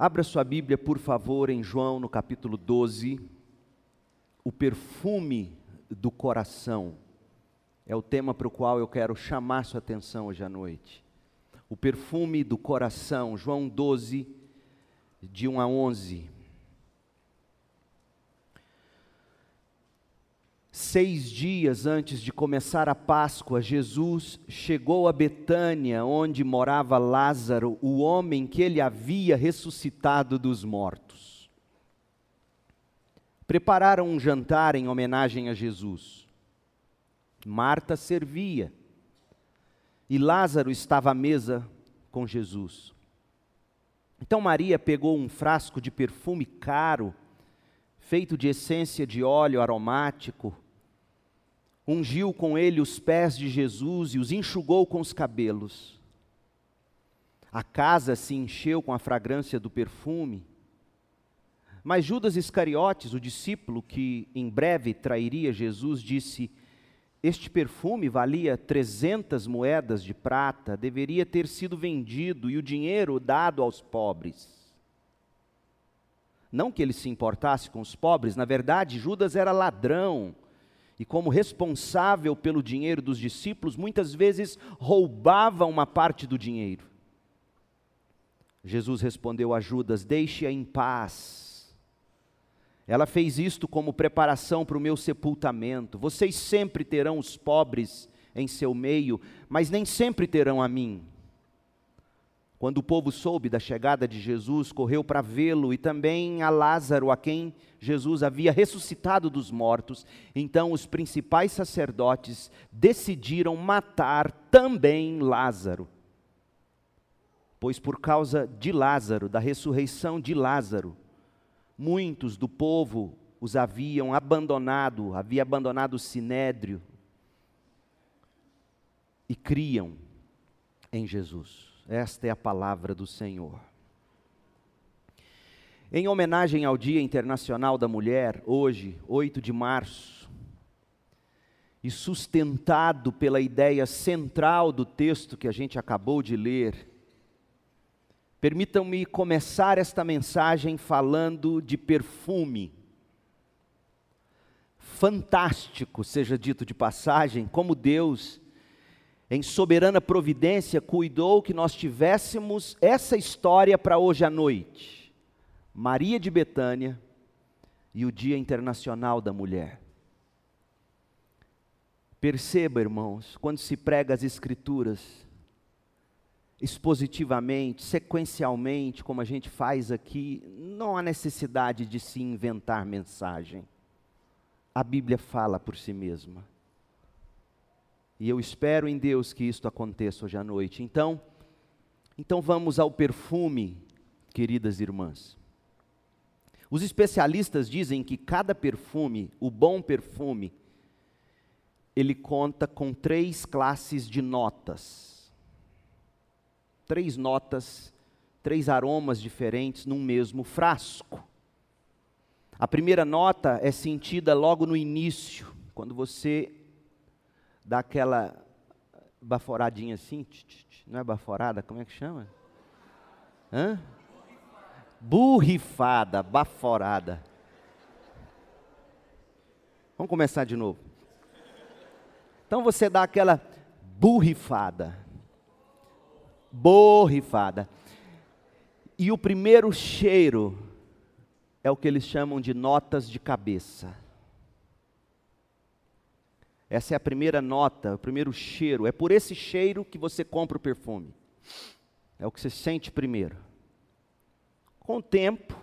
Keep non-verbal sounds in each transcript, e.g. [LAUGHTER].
Abra sua Bíblia, por favor, em João, no capítulo 12. O perfume do coração é o tema para o qual eu quero chamar sua atenção hoje à noite. O perfume do coração, João 12, de 1 a 11. Seis dias antes de começar a Páscoa, Jesus chegou a Betânia, onde morava Lázaro, o homem que ele havia ressuscitado dos mortos. Prepararam um jantar em homenagem a Jesus. Marta servia e Lázaro estava à mesa com Jesus. Então Maria pegou um frasco de perfume caro, feito de essência de óleo aromático, ungiu com ele os pés de Jesus e os enxugou com os cabelos. A casa se encheu com a fragrância do perfume. Mas Judas Iscariotes, o discípulo que em breve trairia Jesus, disse: Este perfume valia trezentas moedas de prata, deveria ter sido vendido e o dinheiro dado aos pobres. Não que ele se importasse com os pobres, na verdade, Judas era ladrão e, como responsável pelo dinheiro dos discípulos, muitas vezes roubava uma parte do dinheiro. Jesus respondeu a Judas: Deixe-a em paz. Ela fez isto como preparação para o meu sepultamento. Vocês sempre terão os pobres em seu meio, mas nem sempre terão a mim. Quando o povo soube da chegada de Jesus, correu para vê-lo e também a Lázaro, a quem Jesus havia ressuscitado dos mortos. Então os principais sacerdotes decidiram matar também Lázaro. Pois por causa de Lázaro, da ressurreição de Lázaro, muitos do povo os haviam abandonado, havia abandonado o sinédrio e criam em Jesus. Esta é a palavra do Senhor. Em homenagem ao Dia Internacional da Mulher, hoje, 8 de março, e sustentado pela ideia central do texto que a gente acabou de ler, permitam-me começar esta mensagem falando de perfume. Fantástico, seja dito de passagem, como Deus em soberana providência, cuidou que nós tivéssemos essa história para hoje à noite. Maria de Betânia e o Dia Internacional da Mulher. Perceba, irmãos, quando se prega as Escrituras, expositivamente, sequencialmente, como a gente faz aqui, não há necessidade de se inventar mensagem. A Bíblia fala por si mesma. E eu espero em Deus que isto aconteça hoje à noite. Então, então vamos ao perfume, queridas irmãs. Os especialistas dizem que cada perfume, o bom perfume, ele conta com três classes de notas. Três notas, três aromas diferentes num mesmo frasco. A primeira nota é sentida logo no início, quando você dá aquela baforadinha assim, não é baforada, como é que chama? Hã? Burrifada, baforada. Vamos começar de novo. Então você dá aquela burrifada. Borrifada. E o primeiro cheiro é o que eles chamam de notas de cabeça. Essa é a primeira nota, o primeiro cheiro. É por esse cheiro que você compra o perfume. É o que você sente primeiro. Com o tempo,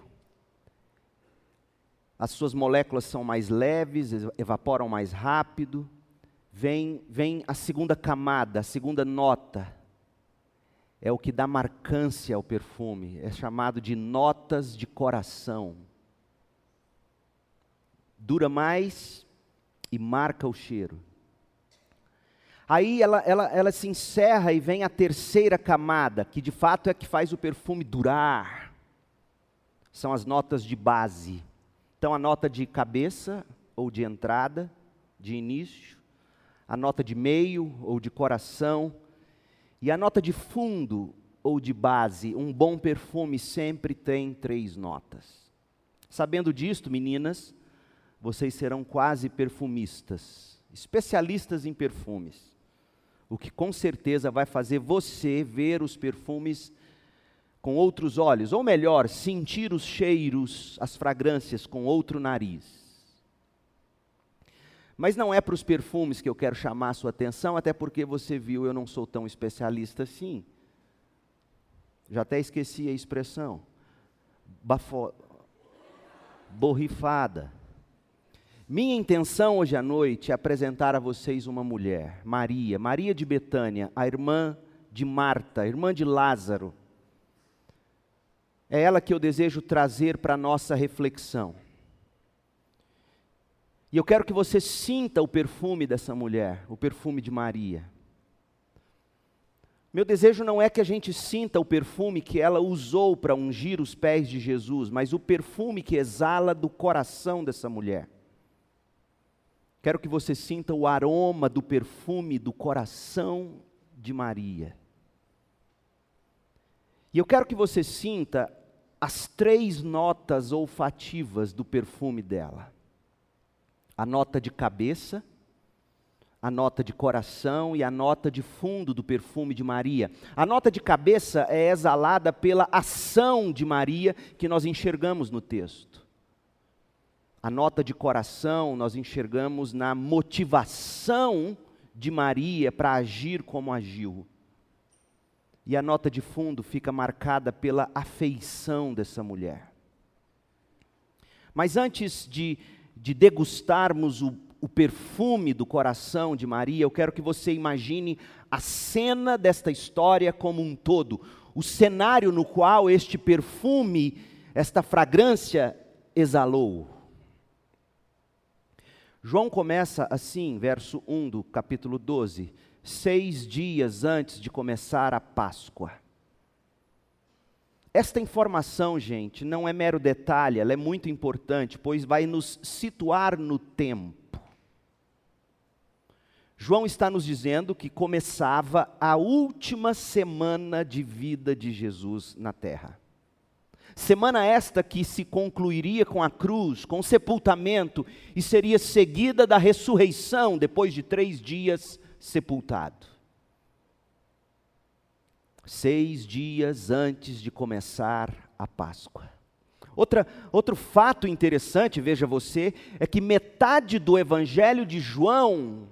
as suas moléculas são mais leves, evaporam mais rápido. Vem, vem a segunda camada, a segunda nota. É o que dá marcância ao perfume. É chamado de notas de coração. Dura mais, e marca o cheiro. Aí ela, ela, ela se encerra e vem a terceira camada, que de fato é que faz o perfume durar. São as notas de base. Então a nota de cabeça ou de entrada, de início, a nota de meio ou de coração, e a nota de fundo ou de base, um bom perfume sempre tem três notas. Sabendo disto, meninas, vocês serão quase perfumistas, especialistas em perfumes, o que com certeza vai fazer você ver os perfumes com outros olhos, ou melhor, sentir os cheiros, as fragrâncias com outro nariz. Mas não é para os perfumes que eu quero chamar a sua atenção, até porque você viu, eu não sou tão especialista assim. Já até esqueci a expressão. Bafo... Borrifada. Minha intenção hoje à noite é apresentar a vocês uma mulher, Maria, Maria de Betânia, a irmã de Marta, irmã de Lázaro. É ela que eu desejo trazer para a nossa reflexão. E eu quero que você sinta o perfume dessa mulher, o perfume de Maria. Meu desejo não é que a gente sinta o perfume que ela usou para ungir os pés de Jesus, mas o perfume que exala do coração dessa mulher. Quero que você sinta o aroma do perfume do coração de Maria. E eu quero que você sinta as três notas olfativas do perfume dela a nota de cabeça, a nota de coração e a nota de fundo do perfume de Maria. A nota de cabeça é exalada pela ação de Maria que nós enxergamos no texto. A nota de coração nós enxergamos na motivação de Maria para agir como agiu. E a nota de fundo fica marcada pela afeição dessa mulher. Mas antes de de degustarmos o, o perfume do coração de Maria, eu quero que você imagine a cena desta história como um todo, o cenário no qual este perfume, esta fragrância exalou. João começa assim, verso 1 do capítulo 12: seis dias antes de começar a Páscoa. Esta informação, gente, não é mero detalhe, ela é muito importante, pois vai nos situar no tempo. João está nos dizendo que começava a última semana de vida de Jesus na terra. Semana esta que se concluiria com a cruz, com o sepultamento, e seria seguida da ressurreição depois de três dias sepultado seis dias antes de começar a Páscoa. Outra, outro fato interessante, veja você, é que metade do Evangelho de João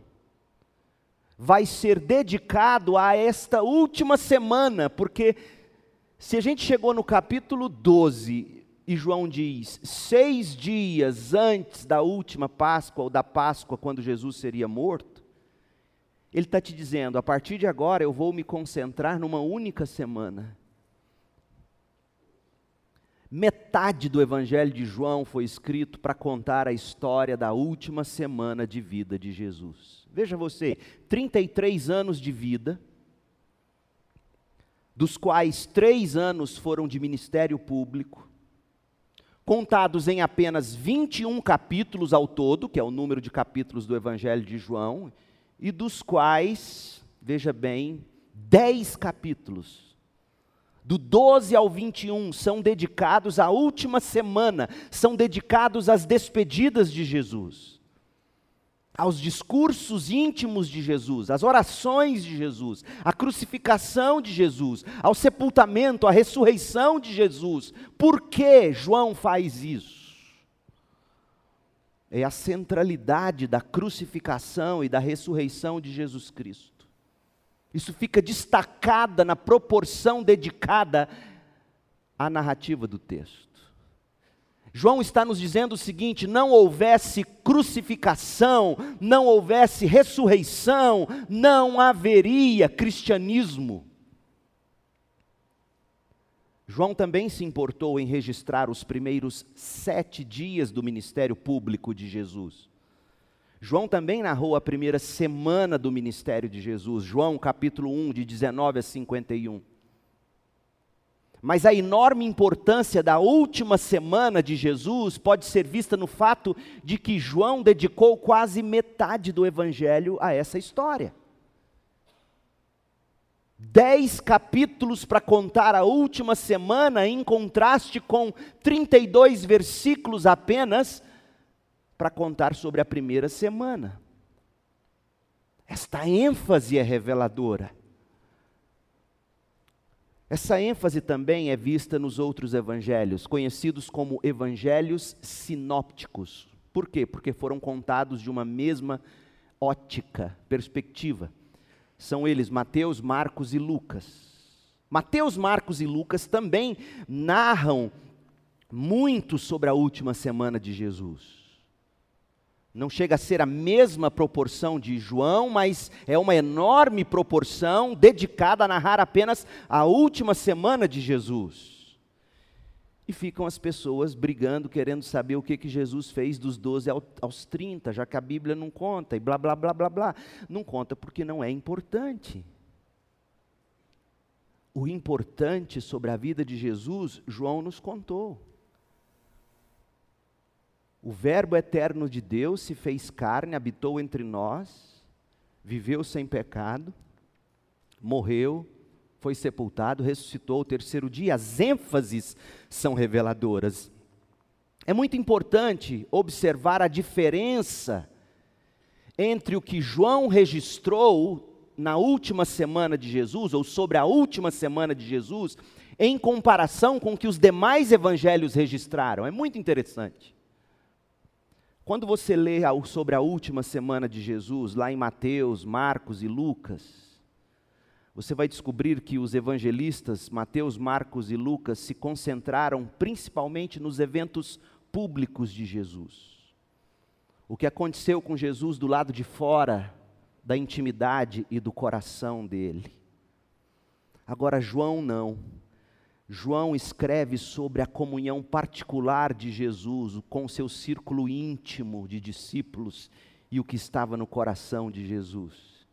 vai ser dedicado a esta última semana, porque se a gente chegou no capítulo 12 e João diz, seis dias antes da última Páscoa, ou da Páscoa, quando Jesus seria morto, ele está te dizendo: a partir de agora eu vou me concentrar numa única semana. Metade do Evangelho de João foi escrito para contar a história da última semana de vida de Jesus. Veja você, 33 anos de vida, dos quais três anos foram de ministério público, contados em apenas 21 capítulos ao todo, que é o número de capítulos do Evangelho de João, e dos quais, veja bem, dez capítulos, do 12 ao 21, são dedicados à última semana, são dedicados às despedidas de Jesus, aos discursos íntimos de Jesus, às orações de Jesus, à crucificação de Jesus, ao sepultamento, à ressurreição de Jesus. Por que João faz isso? é a centralidade da crucificação e da ressurreição de Jesus Cristo. Isso fica destacada na proporção dedicada à narrativa do texto. João está nos dizendo o seguinte: não houvesse crucificação, não houvesse ressurreição, não haveria cristianismo. João também se importou em registrar os primeiros sete dias do ministério público de Jesus. João também narrou a primeira semana do ministério de Jesus, João capítulo 1, de 19 a 51. Mas a enorme importância da última semana de Jesus pode ser vista no fato de que João dedicou quase metade do evangelho a essa história. Dez capítulos para contar a última semana, em contraste com 32 versículos apenas para contar sobre a primeira semana. Esta ênfase é reveladora. Essa ênfase também é vista nos outros evangelhos, conhecidos como evangelhos sinópticos. Por quê? Porque foram contados de uma mesma ótica, perspectiva. São eles Mateus, Marcos e Lucas. Mateus, Marcos e Lucas também narram muito sobre a última semana de Jesus. Não chega a ser a mesma proporção de João, mas é uma enorme proporção dedicada a narrar apenas a última semana de Jesus. E ficam as pessoas brigando, querendo saber o que, que Jesus fez dos 12 aos 30, já que a Bíblia não conta, e blá, blá, blá, blá, blá. Não conta porque não é importante. O importante sobre a vida de Jesus, João nos contou. O Verbo eterno de Deus se fez carne, habitou entre nós, viveu sem pecado, morreu, foi sepultado, ressuscitou o terceiro dia. As ênfases são reveladoras. É muito importante observar a diferença entre o que João registrou na última semana de Jesus, ou sobre a última semana de Jesus, em comparação com o que os demais evangelhos registraram. É muito interessante. Quando você lê sobre a última semana de Jesus, lá em Mateus, Marcos e Lucas, você vai descobrir que os evangelistas, Mateus, Marcos e Lucas, se concentraram principalmente nos eventos públicos de Jesus. O que aconteceu com Jesus do lado de fora da intimidade e do coração dele. Agora, João não. João escreve sobre a comunhão particular de Jesus com seu círculo íntimo de discípulos e o que estava no coração de Jesus.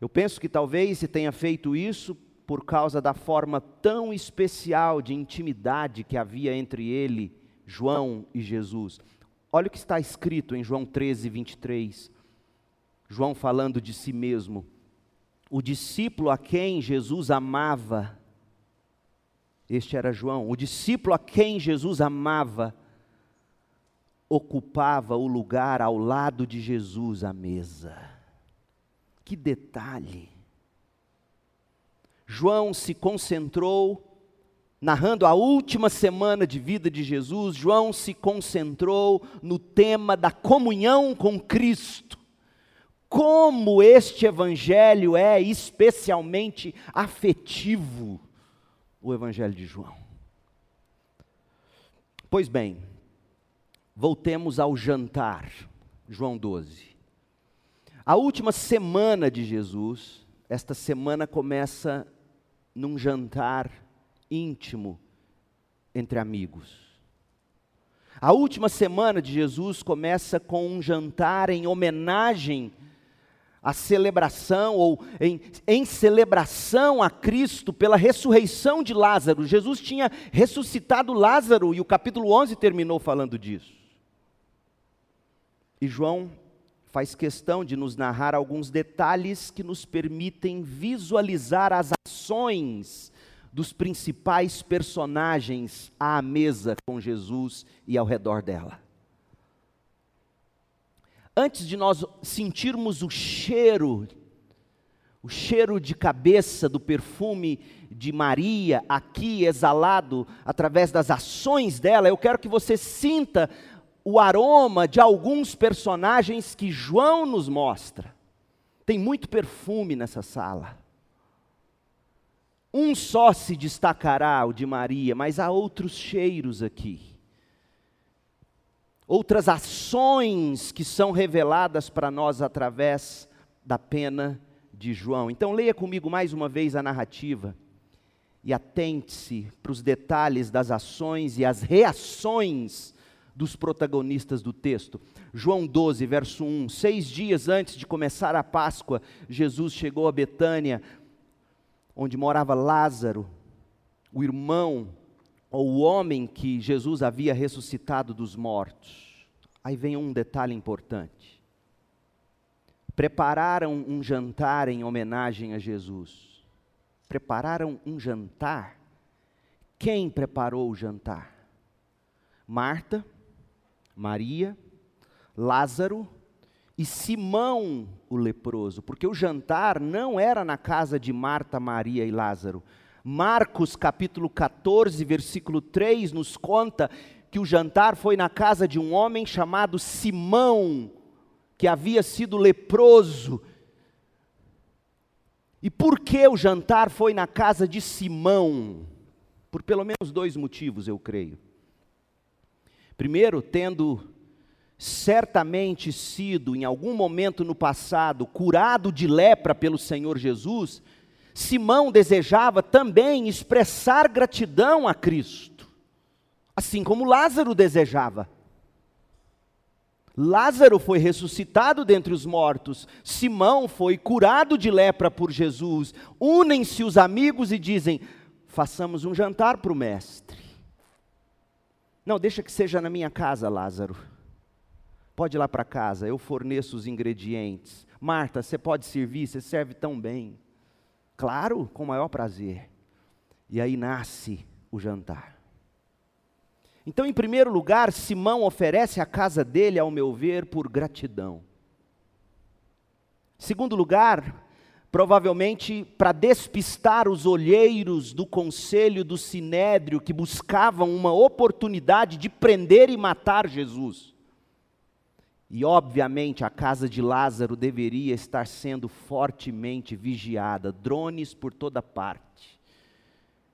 Eu penso que talvez se tenha feito isso por causa da forma tão especial de intimidade que havia entre ele, João e Jesus. Olha o que está escrito em João 13, 23. João falando de si mesmo. O discípulo a quem Jesus amava, este era João, o discípulo a quem Jesus amava, ocupava o lugar ao lado de Jesus à mesa. Que detalhe! João se concentrou, narrando a última semana de vida de Jesus, João se concentrou no tema da comunhão com Cristo. Como este evangelho é especialmente afetivo o Evangelho de João. Pois bem, voltemos ao jantar, João 12. A última semana de Jesus, esta semana começa num jantar íntimo entre amigos. A última semana de Jesus começa com um jantar em homenagem a celebração, ou em, em, celebração a Cristo pela ressurreição de Lázaro. Jesus tinha ressuscitado Lázaro e o capítulo 11 terminou falando disso. E João faz questão de nos narrar alguns detalhes que nos permitem visualizar as ações dos principais personagens à mesa com Jesus e ao redor dela antes de nós sentirmos o cheiro, o cheiro de cabeça do perfume de Maria aqui exalado através das ações dela, eu quero que você sinta o aroma de alguns personagens que João nos mostra. Tem muito perfume nessa sala. Um só se destacará, o de Maria, mas há outros cheiros aqui outras ações que são reveladas para nós através da pena de João. Então, leia comigo mais uma vez a narrativa e atente-se para os detalhes das ações e as reações dos protagonistas do texto. João 12, verso 1: Seis dias antes de começar a Páscoa, Jesus chegou a Betânia, onde morava Lázaro, o irmão o homem que Jesus havia ressuscitado dos mortos. Aí vem um detalhe importante. Prepararam um jantar em homenagem a Jesus. prepararam um jantar. Quem preparou o jantar? Marta, Maria, Lázaro e Simão o leproso, porque o jantar não era na casa de Marta, Maria e Lázaro. Marcos capítulo 14, versículo 3 nos conta que o jantar foi na casa de um homem chamado Simão, que havia sido leproso. E por que o jantar foi na casa de Simão? Por pelo menos dois motivos, eu creio. Primeiro, tendo certamente sido, em algum momento no passado, curado de lepra pelo Senhor Jesus, Simão desejava também expressar gratidão a Cristo, assim como Lázaro desejava. Lázaro foi ressuscitado dentre os mortos, Simão foi curado de lepra por Jesus. Unem-se os amigos e dizem: façamos um jantar para o Mestre. Não, deixa que seja na minha casa, Lázaro. Pode ir lá para casa, eu forneço os ingredientes. Marta, você pode servir, você serve tão bem. Claro, com o maior prazer. E aí nasce o jantar. Então, em primeiro lugar, Simão oferece a casa dele, ao meu ver, por gratidão. Segundo lugar, provavelmente para despistar os olheiros do conselho do sinédrio que buscavam uma oportunidade de prender e matar Jesus. E, obviamente, a casa de Lázaro deveria estar sendo fortemente vigiada drones por toda parte.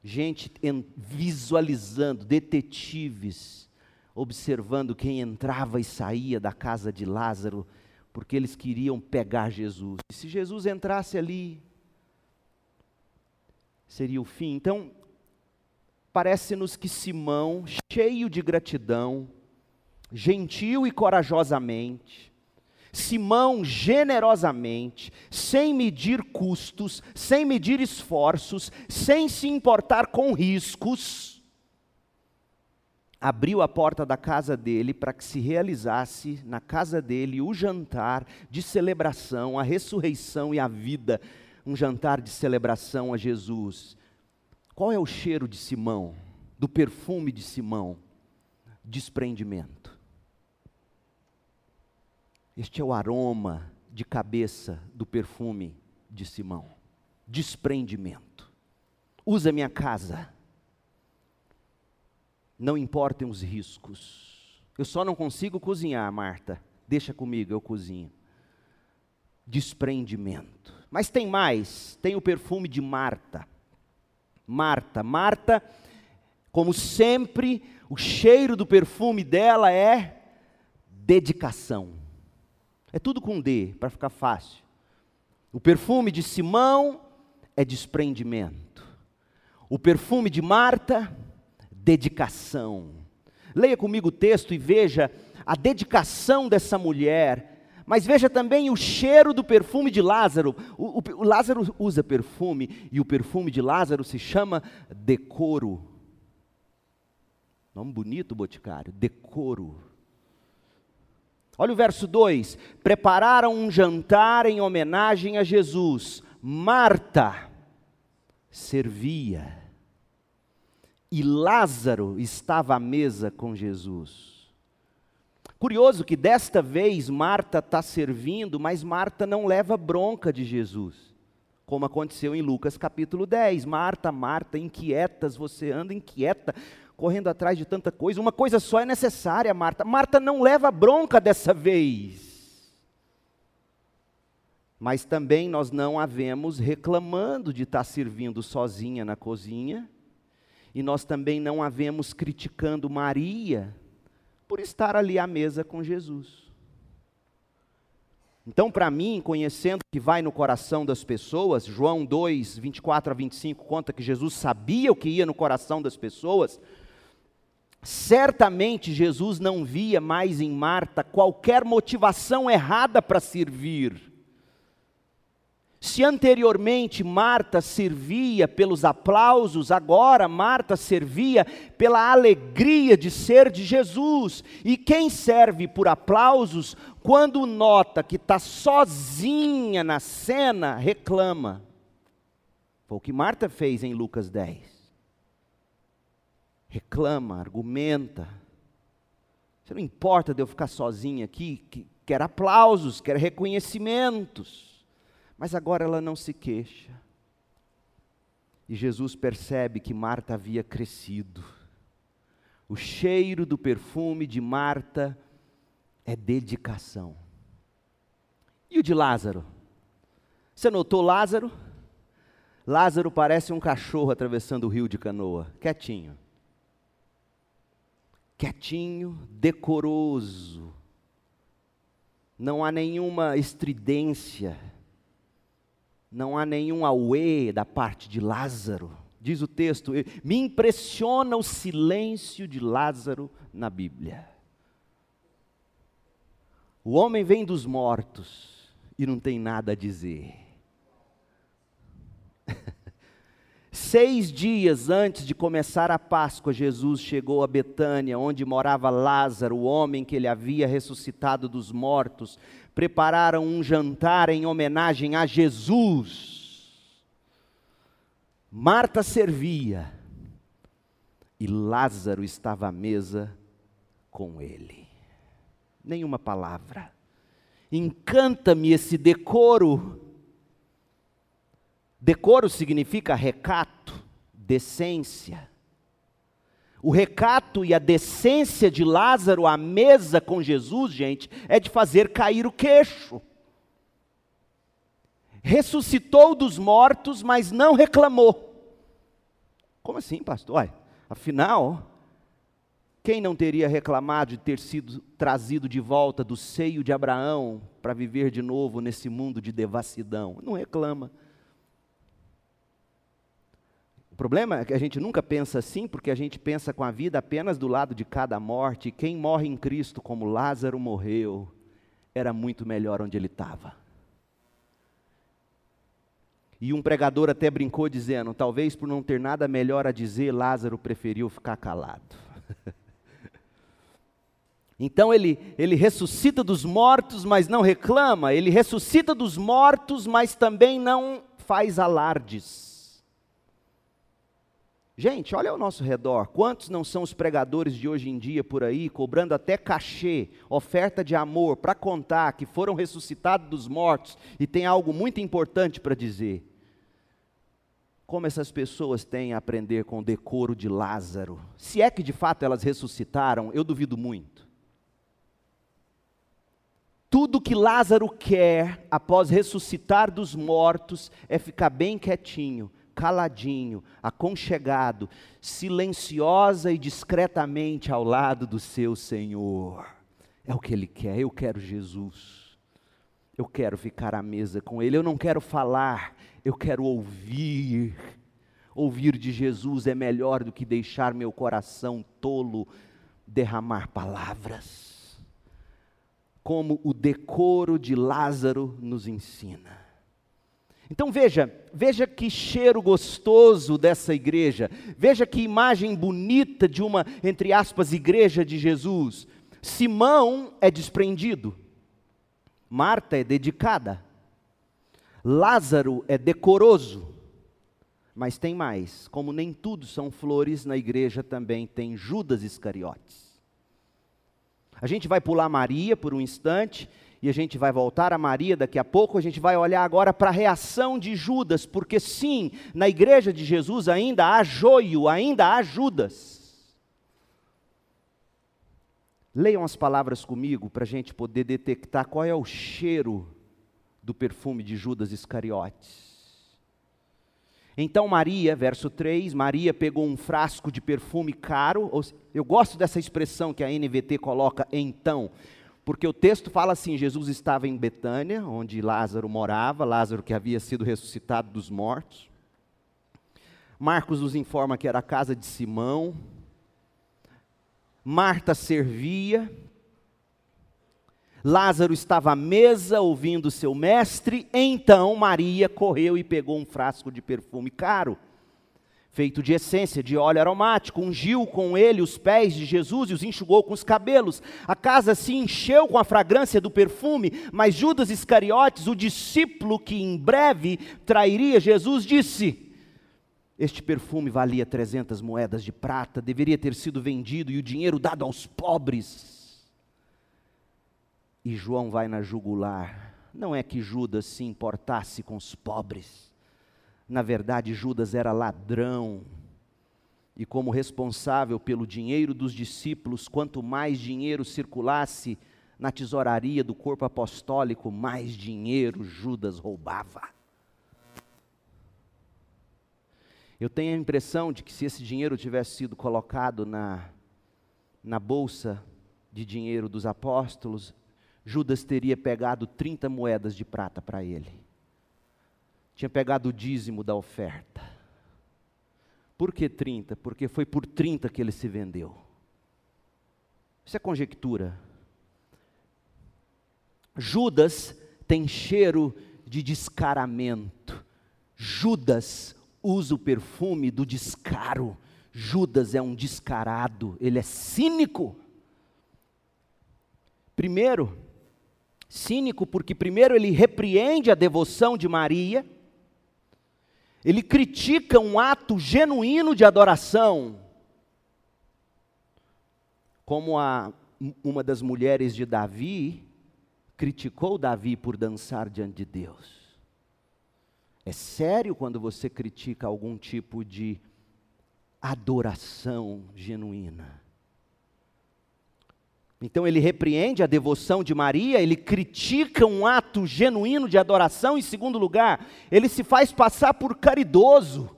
Gente visualizando, detetives, observando quem entrava e saía da casa de Lázaro, porque eles queriam pegar Jesus. E se Jesus entrasse ali, seria o fim. Então, parece-nos que Simão, cheio de gratidão, gentil e corajosamente, Simão generosamente, sem medir custos, sem medir esforços, sem se importar com riscos, abriu a porta da casa dele para que se realizasse na casa dele o jantar de celebração, a ressurreição e a vida, um jantar de celebração a Jesus. Qual é o cheiro de Simão, do perfume de Simão? Desprendimento. Este é o aroma de cabeça do perfume de Simão. Desprendimento. Usa minha casa. Não importem os riscos. Eu só não consigo cozinhar, Marta. Deixa comigo, eu cozinho. Desprendimento. Mas tem mais, tem o perfume de Marta. Marta, Marta, como sempre, o cheiro do perfume dela é dedicação. É tudo com D, para ficar fácil. O perfume de Simão é desprendimento. O perfume de Marta, dedicação. Leia comigo o texto e veja a dedicação dessa mulher. Mas veja também o cheiro do perfume de Lázaro. O, o, o Lázaro usa perfume e o perfume de Lázaro se chama decoro. Nome bonito, Boticário. Decoro. Olha o verso 2: prepararam um jantar em homenagem a Jesus. Marta servia e Lázaro estava à mesa com Jesus. Curioso que desta vez Marta está servindo, mas Marta não leva bronca de Jesus, como aconteceu em Lucas capítulo 10. Marta, Marta, inquietas, você anda inquieta correndo atrás de tanta coisa. Uma coisa só é necessária, Marta. Marta não leva bronca dessa vez. Mas também nós não a vemos reclamando de estar servindo sozinha na cozinha. E nós também não a vemos criticando Maria por estar ali à mesa com Jesus. Então, para mim, conhecendo o que vai no coração das pessoas, João 2, 24 a 25 conta que Jesus sabia o que ia no coração das pessoas, Certamente Jesus não via mais em Marta qualquer motivação errada para servir. Se anteriormente Marta servia pelos aplausos, agora Marta servia pela alegria de ser de Jesus. E quem serve por aplausos, quando nota que está sozinha na cena, reclama. Foi o que Marta fez em Lucas 10. Reclama, argumenta. Você não importa de eu ficar sozinha aqui, que, quer aplausos, quer reconhecimentos. Mas agora ela não se queixa. E Jesus percebe que Marta havia crescido. O cheiro do perfume de Marta é dedicação. E o de Lázaro? Você notou Lázaro? Lázaro parece um cachorro atravessando o rio de canoa, quietinho. Quietinho, decoroso. Não há nenhuma estridência. Não há nenhum auê da parte de Lázaro. Diz o texto, me impressiona o silêncio de Lázaro na Bíblia. O homem vem dos mortos e não tem nada a dizer. [LAUGHS] Seis dias antes de começar a Páscoa, Jesus chegou a Betânia, onde morava Lázaro, o homem que ele havia ressuscitado dos mortos. Prepararam um jantar em homenagem a Jesus. Marta servia e Lázaro estava à mesa com ele. Nenhuma palavra. Encanta-me esse decoro Decoro significa recato, decência. O recato e a decência de Lázaro à mesa com Jesus, gente, é de fazer cair o queixo. Ressuscitou dos mortos, mas não reclamou. Como assim, pastor? Afinal, quem não teria reclamado de ter sido trazido de volta do seio de Abraão para viver de novo nesse mundo de devassidão? Não reclama problema é que a gente nunca pensa assim, porque a gente pensa com a vida apenas do lado de cada morte. Quem morre em Cristo, como Lázaro morreu, era muito melhor onde ele estava. E um pregador até brincou dizendo: talvez por não ter nada melhor a dizer, Lázaro preferiu ficar calado. [LAUGHS] Então ele, ele ressuscita dos mortos, mas não reclama, ele ressuscita dos mortos, mas também não faz alardes. Gente, olha ao nosso redor, quantos não são os pregadores de hoje em dia por aí, cobrando até cachê, oferta de amor, para contar que foram ressuscitados dos mortos e tem algo muito importante para dizer. Como essas pessoas têm a aprender com o decoro de Lázaro? Se é que de fato elas ressuscitaram, eu duvido muito. Tudo que Lázaro quer após ressuscitar dos mortos é ficar bem quietinho caladinho, aconchegado, silenciosa e discretamente ao lado do seu Senhor. É o que ele quer. Eu quero Jesus. Eu quero ficar à mesa com ele. Eu não quero falar, eu quero ouvir. Ouvir de Jesus é melhor do que deixar meu coração tolo derramar palavras. Como o decoro de Lázaro nos ensina. Então veja, veja que cheiro gostoso dessa igreja, veja que imagem bonita de uma, entre aspas, igreja de Jesus. Simão é desprendido, Marta é dedicada, Lázaro é decoroso, mas tem mais, como nem tudo são flores, na igreja também tem Judas Iscariotes. A gente vai pular Maria por um instante e a gente vai voltar a Maria daqui a pouco, a gente vai olhar agora para a reação de Judas, porque sim, na igreja de Jesus ainda há joio, ainda há Judas. Leiam as palavras comigo para a gente poder detectar qual é o cheiro do perfume de Judas Iscariotes. Então Maria, verso 3, Maria pegou um frasco de perfume caro, eu gosto dessa expressão que a NVT coloca então, porque o texto fala assim: Jesus estava em Betânia, onde Lázaro morava, Lázaro que havia sido ressuscitado dos mortos. Marcos nos informa que era a casa de Simão. Marta servia. Lázaro estava à mesa ouvindo seu mestre. Então Maria correu e pegou um frasco de perfume caro feito de essência, de óleo aromático, ungiu com ele os pés de Jesus e os enxugou com os cabelos. A casa se encheu com a fragrância do perfume, mas Judas Iscariotes, o discípulo que em breve trairia Jesus, disse: Este perfume valia 300 moedas de prata, deveria ter sido vendido e o dinheiro dado aos pobres. E João vai na jugular. Não é que Judas se importasse com os pobres. Na verdade, Judas era ladrão. E como responsável pelo dinheiro dos discípulos, quanto mais dinheiro circulasse na tesouraria do corpo apostólico, mais dinheiro Judas roubava. Eu tenho a impressão de que se esse dinheiro tivesse sido colocado na, na bolsa de dinheiro dos apóstolos, Judas teria pegado 30 moedas de prata para ele. Tinha pegado o dízimo da oferta. Por que 30? Porque foi por 30 que ele se vendeu. Isso é conjectura. Judas tem cheiro de descaramento. Judas usa o perfume do descaro. Judas é um descarado, ele é cínico. Primeiro, cínico porque primeiro ele repreende a devoção de Maria, ele critica um ato genuíno de adoração, como a, uma das mulheres de Davi criticou Davi por dançar diante de Deus. É sério quando você critica algum tipo de adoração genuína. Então ele repreende a devoção de Maria, ele critica um ato genuíno de adoração, em segundo lugar, ele se faz passar por caridoso.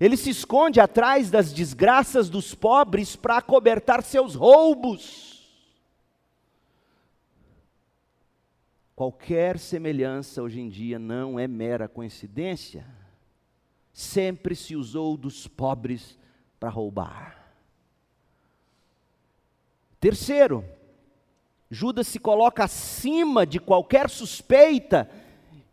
Ele se esconde atrás das desgraças dos pobres para acobertar seus roubos. Qualquer semelhança hoje em dia não é mera coincidência. Sempre se usou dos pobres para roubar. Terceiro, Judas se coloca acima de qualquer suspeita,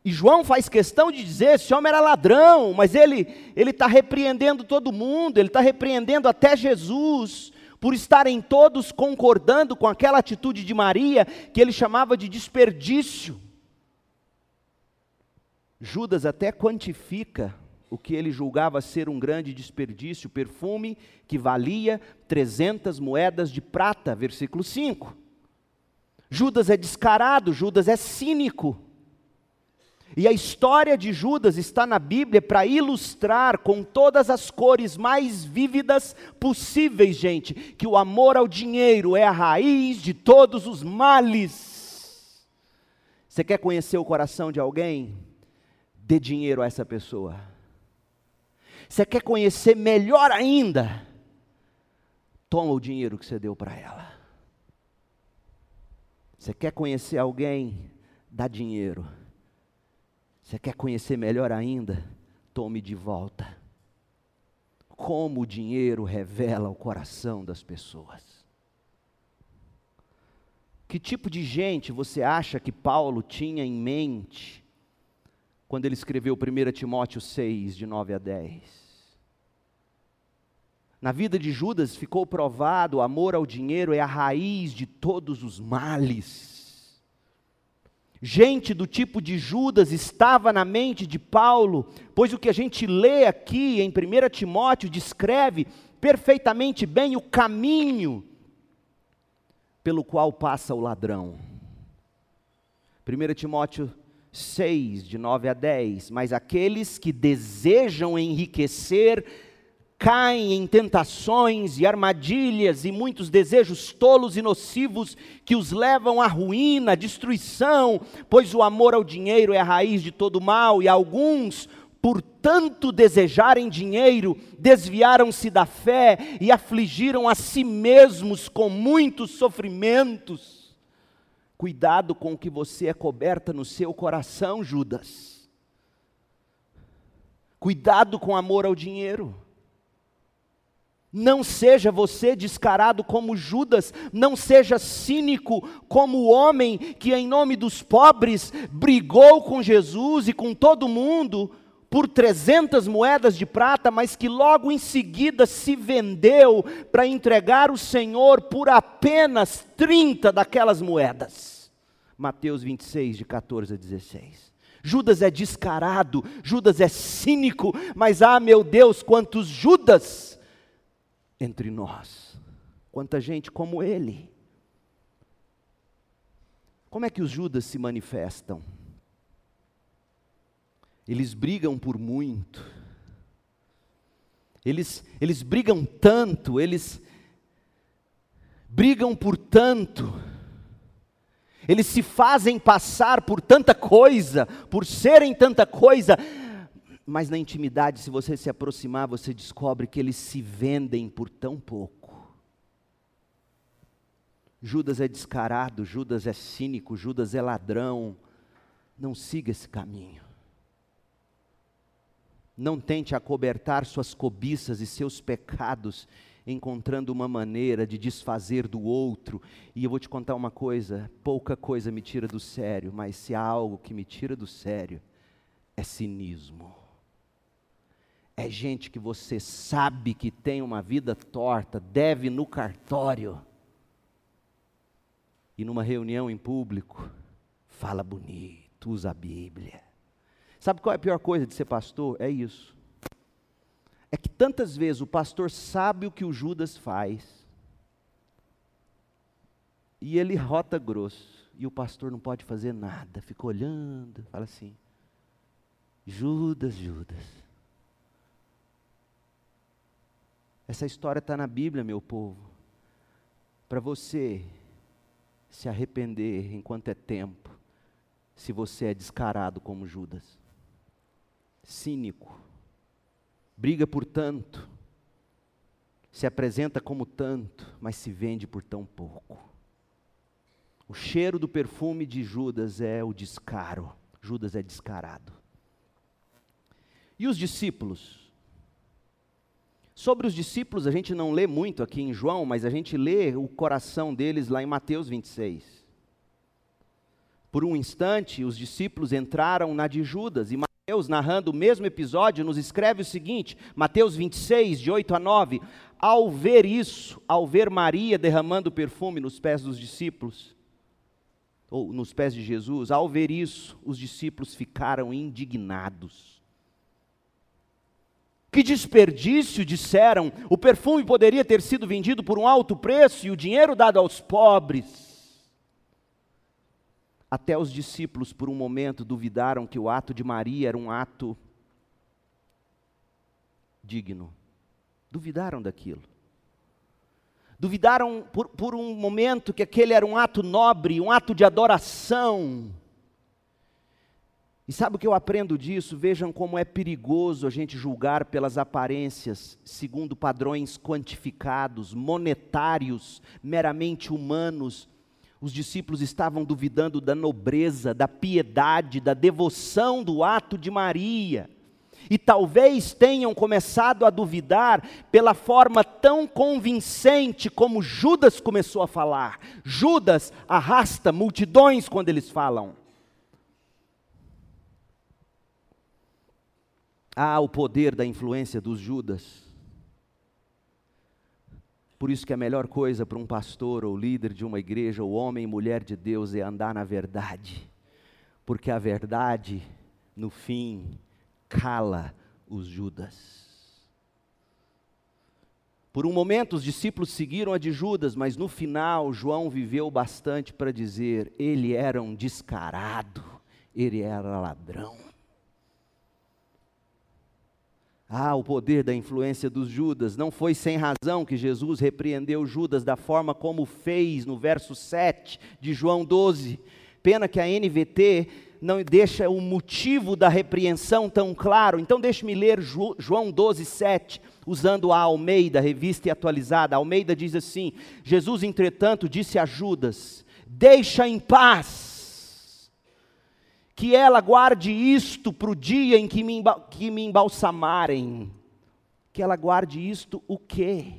e João faz questão de dizer: esse homem era ladrão, mas ele está repreendendo todo mundo, ele está repreendendo até Jesus, por estarem todos concordando com aquela atitude de Maria que ele chamava de desperdício. Judas até quantifica o que ele julgava ser um grande desperdício, perfume que valia 300 moedas de prata, versículo 5. Judas é descarado, Judas é cínico. E a história de Judas está na Bíblia para ilustrar com todas as cores mais vívidas possíveis, gente, que o amor ao dinheiro é a raiz de todos os males. Você quer conhecer o coração de alguém? Dê dinheiro a essa pessoa. Você quer conhecer melhor ainda? Toma o dinheiro que você deu para ela. Você quer conhecer alguém? Dá dinheiro. Você quer conhecer melhor ainda? Tome de volta. Como o dinheiro revela o coração das pessoas. Que tipo de gente você acha que Paulo tinha em mente quando ele escreveu 1 Timóteo 6, de 9 a 10? Na vida de Judas ficou provado: o amor ao dinheiro é a raiz de todos os males. Gente do tipo de Judas estava na mente de Paulo, pois o que a gente lê aqui em 1 Timóteo descreve perfeitamente bem o caminho pelo qual passa o ladrão. 1 Timóteo 6, de 9 a 10. Mas aqueles que desejam enriquecer caem em tentações e armadilhas e muitos desejos tolos e nocivos que os levam à ruína, à destruição, pois o amor ao dinheiro é a raiz de todo mal, e alguns, por tanto desejarem dinheiro, desviaram-se da fé e afligiram a si mesmos com muitos sofrimentos. Cuidado com o que você é coberta no seu coração, Judas. Cuidado com amor ao dinheiro. Não seja você descarado como Judas, não seja cínico como o homem que, em nome dos pobres, brigou com Jesus e com todo mundo por 300 moedas de prata, mas que logo em seguida se vendeu para entregar o Senhor por apenas 30 daquelas moedas. Mateus 26, de 14 a 16. Judas é descarado, Judas é cínico, mas ah, meu Deus, quantos Judas entre nós, quanta gente como ele. Como é que os Judas se manifestam? Eles brigam por muito, eles, eles brigam tanto, eles brigam por tanto, eles se fazem passar por tanta coisa, por serem tanta coisa, mas na intimidade, se você se aproximar, você descobre que eles se vendem por tão pouco. Judas é descarado, Judas é cínico, Judas é ladrão. Não siga esse caminho. Não tente acobertar suas cobiças e seus pecados encontrando uma maneira de desfazer do outro. E eu vou te contar uma coisa: pouca coisa me tira do sério, mas se há algo que me tira do sério, é cinismo. É gente que você sabe que tem uma vida torta, deve no cartório, e numa reunião em público, fala bonito, usa a Bíblia. Sabe qual é a pior coisa de ser pastor? É isso é que tantas vezes o pastor sabe o que o Judas faz, e ele rota grosso, e o pastor não pode fazer nada, fica olhando, fala assim: Judas, Judas. Essa história está na Bíblia, meu povo, para você se arrepender enquanto é tempo, se você é descarado como Judas, cínico briga por tanto, se apresenta como tanto, mas se vende por tão pouco. O cheiro do perfume de Judas é o descaro. Judas é descarado. E os discípulos? Sobre os discípulos, a gente não lê muito aqui em João, mas a gente lê o coração deles lá em Mateus 26. Por um instante, os discípulos entraram na de Judas e Mateus, narrando o mesmo episódio, nos escreve o seguinte, Mateus 26, de 8 a 9: Ao ver isso, ao ver Maria derramando perfume nos pés dos discípulos, ou nos pés de Jesus, ao ver isso, os discípulos ficaram indignados. Que desperdício, disseram, o perfume poderia ter sido vendido por um alto preço e o dinheiro dado aos pobres. Até os discípulos, por um momento, duvidaram que o ato de Maria era um ato digno. Duvidaram daquilo. Duvidaram por, por um momento que aquele era um ato nobre, um ato de adoração. E sabe o que eu aprendo disso? Vejam como é perigoso a gente julgar pelas aparências, segundo padrões quantificados, monetários, meramente humanos os discípulos estavam duvidando da nobreza, da piedade, da devoção do ato de Maria. E talvez tenham começado a duvidar pela forma tão convincente como Judas começou a falar. Judas arrasta multidões quando eles falam. Ah, o poder da influência dos Judas. Por isso que a melhor coisa para um pastor ou líder de uma igreja, ou homem e mulher de Deus, é andar na verdade. Porque a verdade, no fim, cala os Judas. Por um momento os discípulos seguiram a de Judas, mas no final João viveu bastante para dizer: ele era um descarado, ele era ladrão. Ah, o poder da influência dos Judas. Não foi sem razão que Jesus repreendeu Judas da forma como fez no verso 7 de João 12. Pena que a NVT não deixa o motivo da repreensão tão claro. Então deixe-me ler João 12, 7, usando a Almeida, revista e atualizada. A Almeida diz assim: Jesus, entretanto, disse a Judas: Deixa em paz que ela guarde isto para o dia em que me, que me embalsamarem. Que ela guarde isto o quê?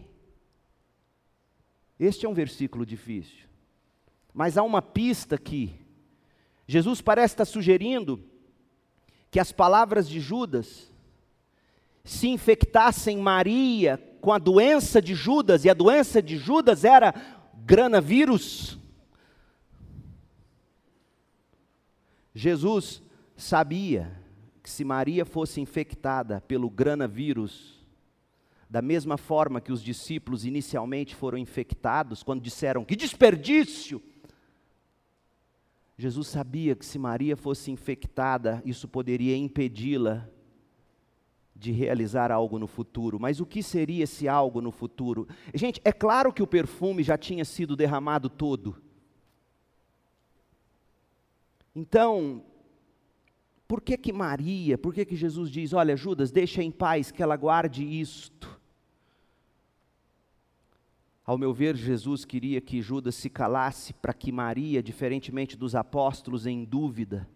Este é um versículo difícil. Mas há uma pista aqui. Jesus parece estar sugerindo que as palavras de Judas se infectassem Maria com a doença de Judas, e a doença de Judas era granavírus. Jesus sabia que se Maria fosse infectada pelo granavírus, da mesma forma que os discípulos inicialmente foram infectados, quando disseram que desperdício, Jesus sabia que se Maria fosse infectada, isso poderia impedi-la de realizar algo no futuro. Mas o que seria esse algo no futuro? Gente, é claro que o perfume já tinha sido derramado todo. Então, por que que Maria, por que que Jesus diz, olha Judas, deixa em paz que ela guarde isto? Ao meu ver, Jesus queria que Judas se calasse para que Maria, diferentemente dos apóstolos em dúvida,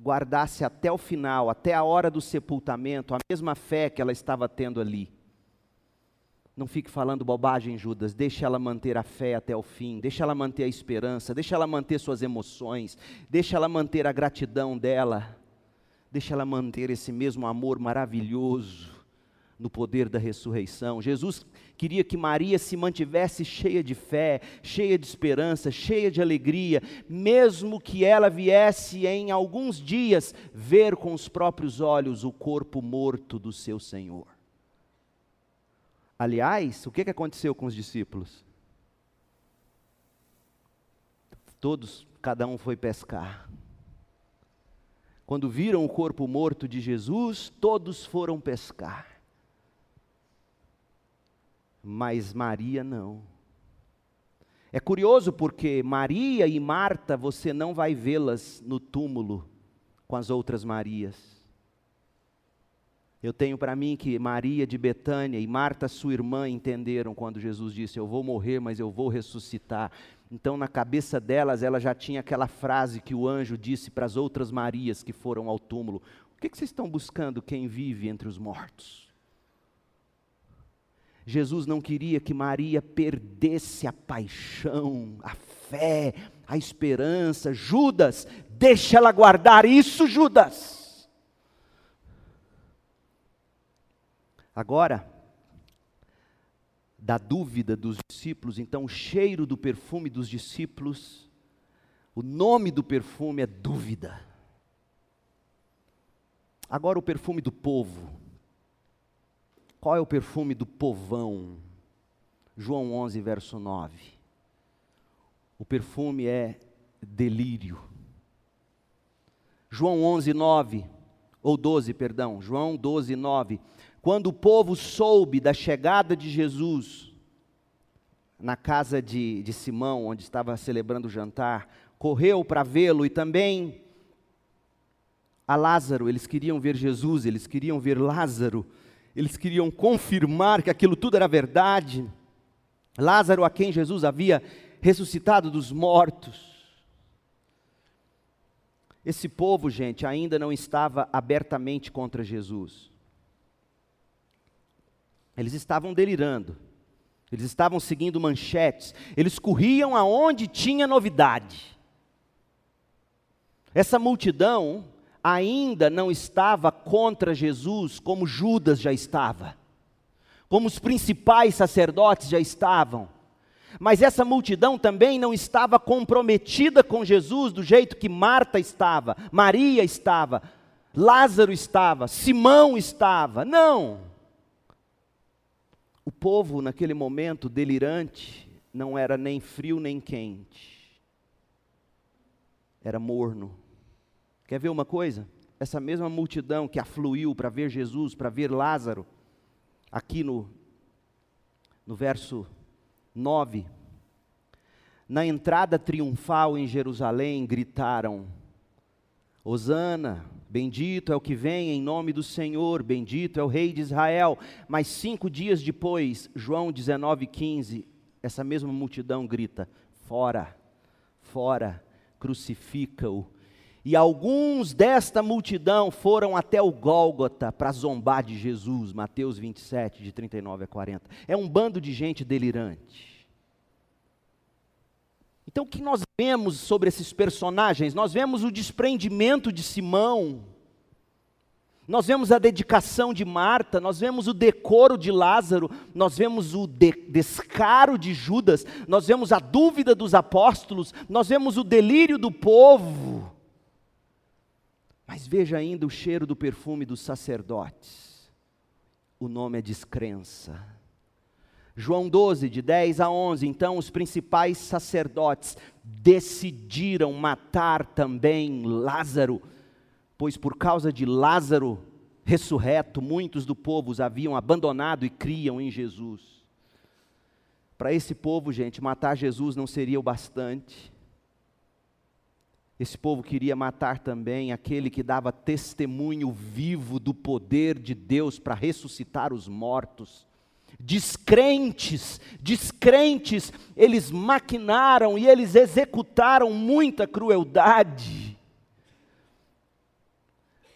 guardasse até o final, até a hora do sepultamento, a mesma fé que ela estava tendo ali. Não fique falando bobagem, Judas. Deixe ela manter a fé até o fim. Deixe ela manter a esperança. Deixe ela manter suas emoções. Deixe ela manter a gratidão dela. Deixe ela manter esse mesmo amor maravilhoso no poder da ressurreição. Jesus queria que Maria se mantivesse cheia de fé, cheia de esperança, cheia de alegria, mesmo que ela viesse em alguns dias ver com os próprios olhos o corpo morto do seu Senhor. Aliás, o que aconteceu com os discípulos? Todos, cada um foi pescar. Quando viram o corpo morto de Jesus, todos foram pescar mas Maria não. É curioso porque Maria e Marta você não vai vê-las no túmulo com as outras Marias. Eu tenho para mim que Maria de Betânia e Marta, sua irmã, entenderam quando Jesus disse: Eu vou morrer, mas eu vou ressuscitar. Então, na cabeça delas, ela já tinha aquela frase que o anjo disse para as outras Marias que foram ao túmulo: O que, que vocês estão buscando quem vive entre os mortos? Jesus não queria que Maria perdesse a paixão, a fé, a esperança. Judas, deixa ela guardar isso, Judas. Agora, da dúvida dos discípulos, então o cheiro do perfume dos discípulos, o nome do perfume é dúvida. Agora o perfume do povo. Qual é o perfume do povão? João 11, verso 9. O perfume é delírio. João 11, 9, ou 12, perdão, João 12, 9. Quando o povo soube da chegada de Jesus na casa de, de Simão, onde estava celebrando o jantar, correu para vê-lo e também a Lázaro, eles queriam ver Jesus, eles queriam ver Lázaro eles queriam confirmar que aquilo tudo era verdade. Lázaro, a quem Jesus havia ressuscitado dos mortos. Esse povo, gente, ainda não estava abertamente contra Jesus. Eles estavam delirando. Eles estavam seguindo manchetes. Eles corriam aonde tinha novidade. Essa multidão ainda não estava contra Jesus como Judas já estava, como os principais sacerdotes já estavam. Mas essa multidão também não estava comprometida com Jesus do jeito que Marta estava, Maria estava, Lázaro estava, Simão estava. Não. O povo, naquele momento delirante, não era nem frio nem quente, era morno Quer ver uma coisa? Essa mesma multidão que afluiu para ver Jesus, para ver Lázaro, aqui no, no verso 9, na entrada triunfal em Jerusalém, gritaram: Hosana, bendito é o que vem em nome do Senhor, bendito é o Rei de Israel. Mas cinco dias depois, João 19,15, essa mesma multidão grita: Fora, fora, crucifica-o e alguns desta multidão foram até o Gólgota para zombar de Jesus, Mateus 27, de 39 a 40. É um bando de gente delirante. Então, o que nós vemos sobre esses personagens? Nós vemos o desprendimento de Simão, nós vemos a dedicação de Marta, nós vemos o decoro de Lázaro, nós vemos o de descaro de Judas, nós vemos a dúvida dos apóstolos, nós vemos o delírio do povo. Mas veja ainda o cheiro do perfume dos sacerdotes. O nome é descrença. João 12, de 10 a 11. Então, os principais sacerdotes decidiram matar também Lázaro, pois por causa de Lázaro ressurreto, muitos do povo os haviam abandonado e criam em Jesus. Para esse povo, gente, matar Jesus não seria o bastante. Esse povo queria matar também aquele que dava testemunho vivo do poder de Deus para ressuscitar os mortos. Descrentes, descrentes, eles maquinaram e eles executaram muita crueldade.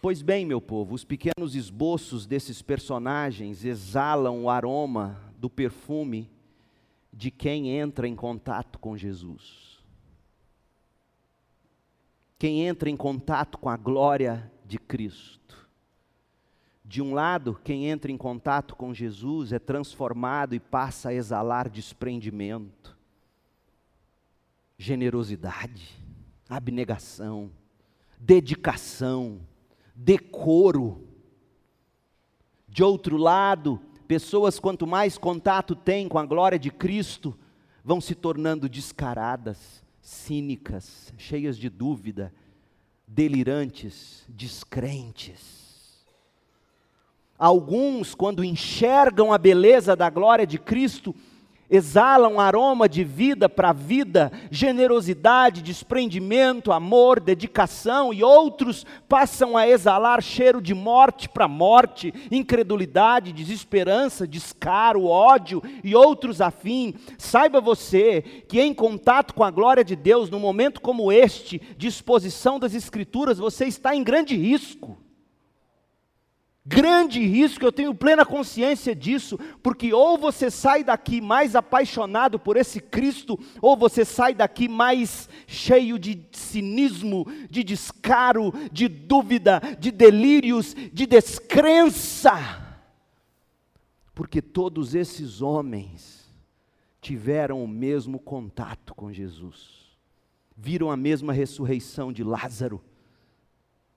Pois bem, meu povo, os pequenos esboços desses personagens exalam o aroma do perfume de quem entra em contato com Jesus. Quem entra em contato com a glória de Cristo. De um lado, quem entra em contato com Jesus é transformado e passa a exalar desprendimento, generosidade, abnegação, dedicação, decoro. De outro lado, pessoas, quanto mais contato têm com a glória de Cristo, vão se tornando descaradas, cínicas, cheias de dúvida, delirantes, descrentes. Alguns, quando enxergam a beleza da glória de Cristo, exalam aroma de vida para vida, generosidade, desprendimento, amor, dedicação, e outros passam a exalar cheiro de morte para morte, incredulidade, desesperança, descaro, ódio e outros afim. Saiba você que em contato com a glória de Deus, num momento como este, de exposição das Escrituras, você está em grande risco grande risco, eu tenho plena consciência disso, porque ou você sai daqui mais apaixonado por esse Cristo, ou você sai daqui mais cheio de cinismo, de descaro, de dúvida, de delírios, de descrença. Porque todos esses homens tiveram o mesmo contato com Jesus, viram a mesma ressurreição de Lázaro,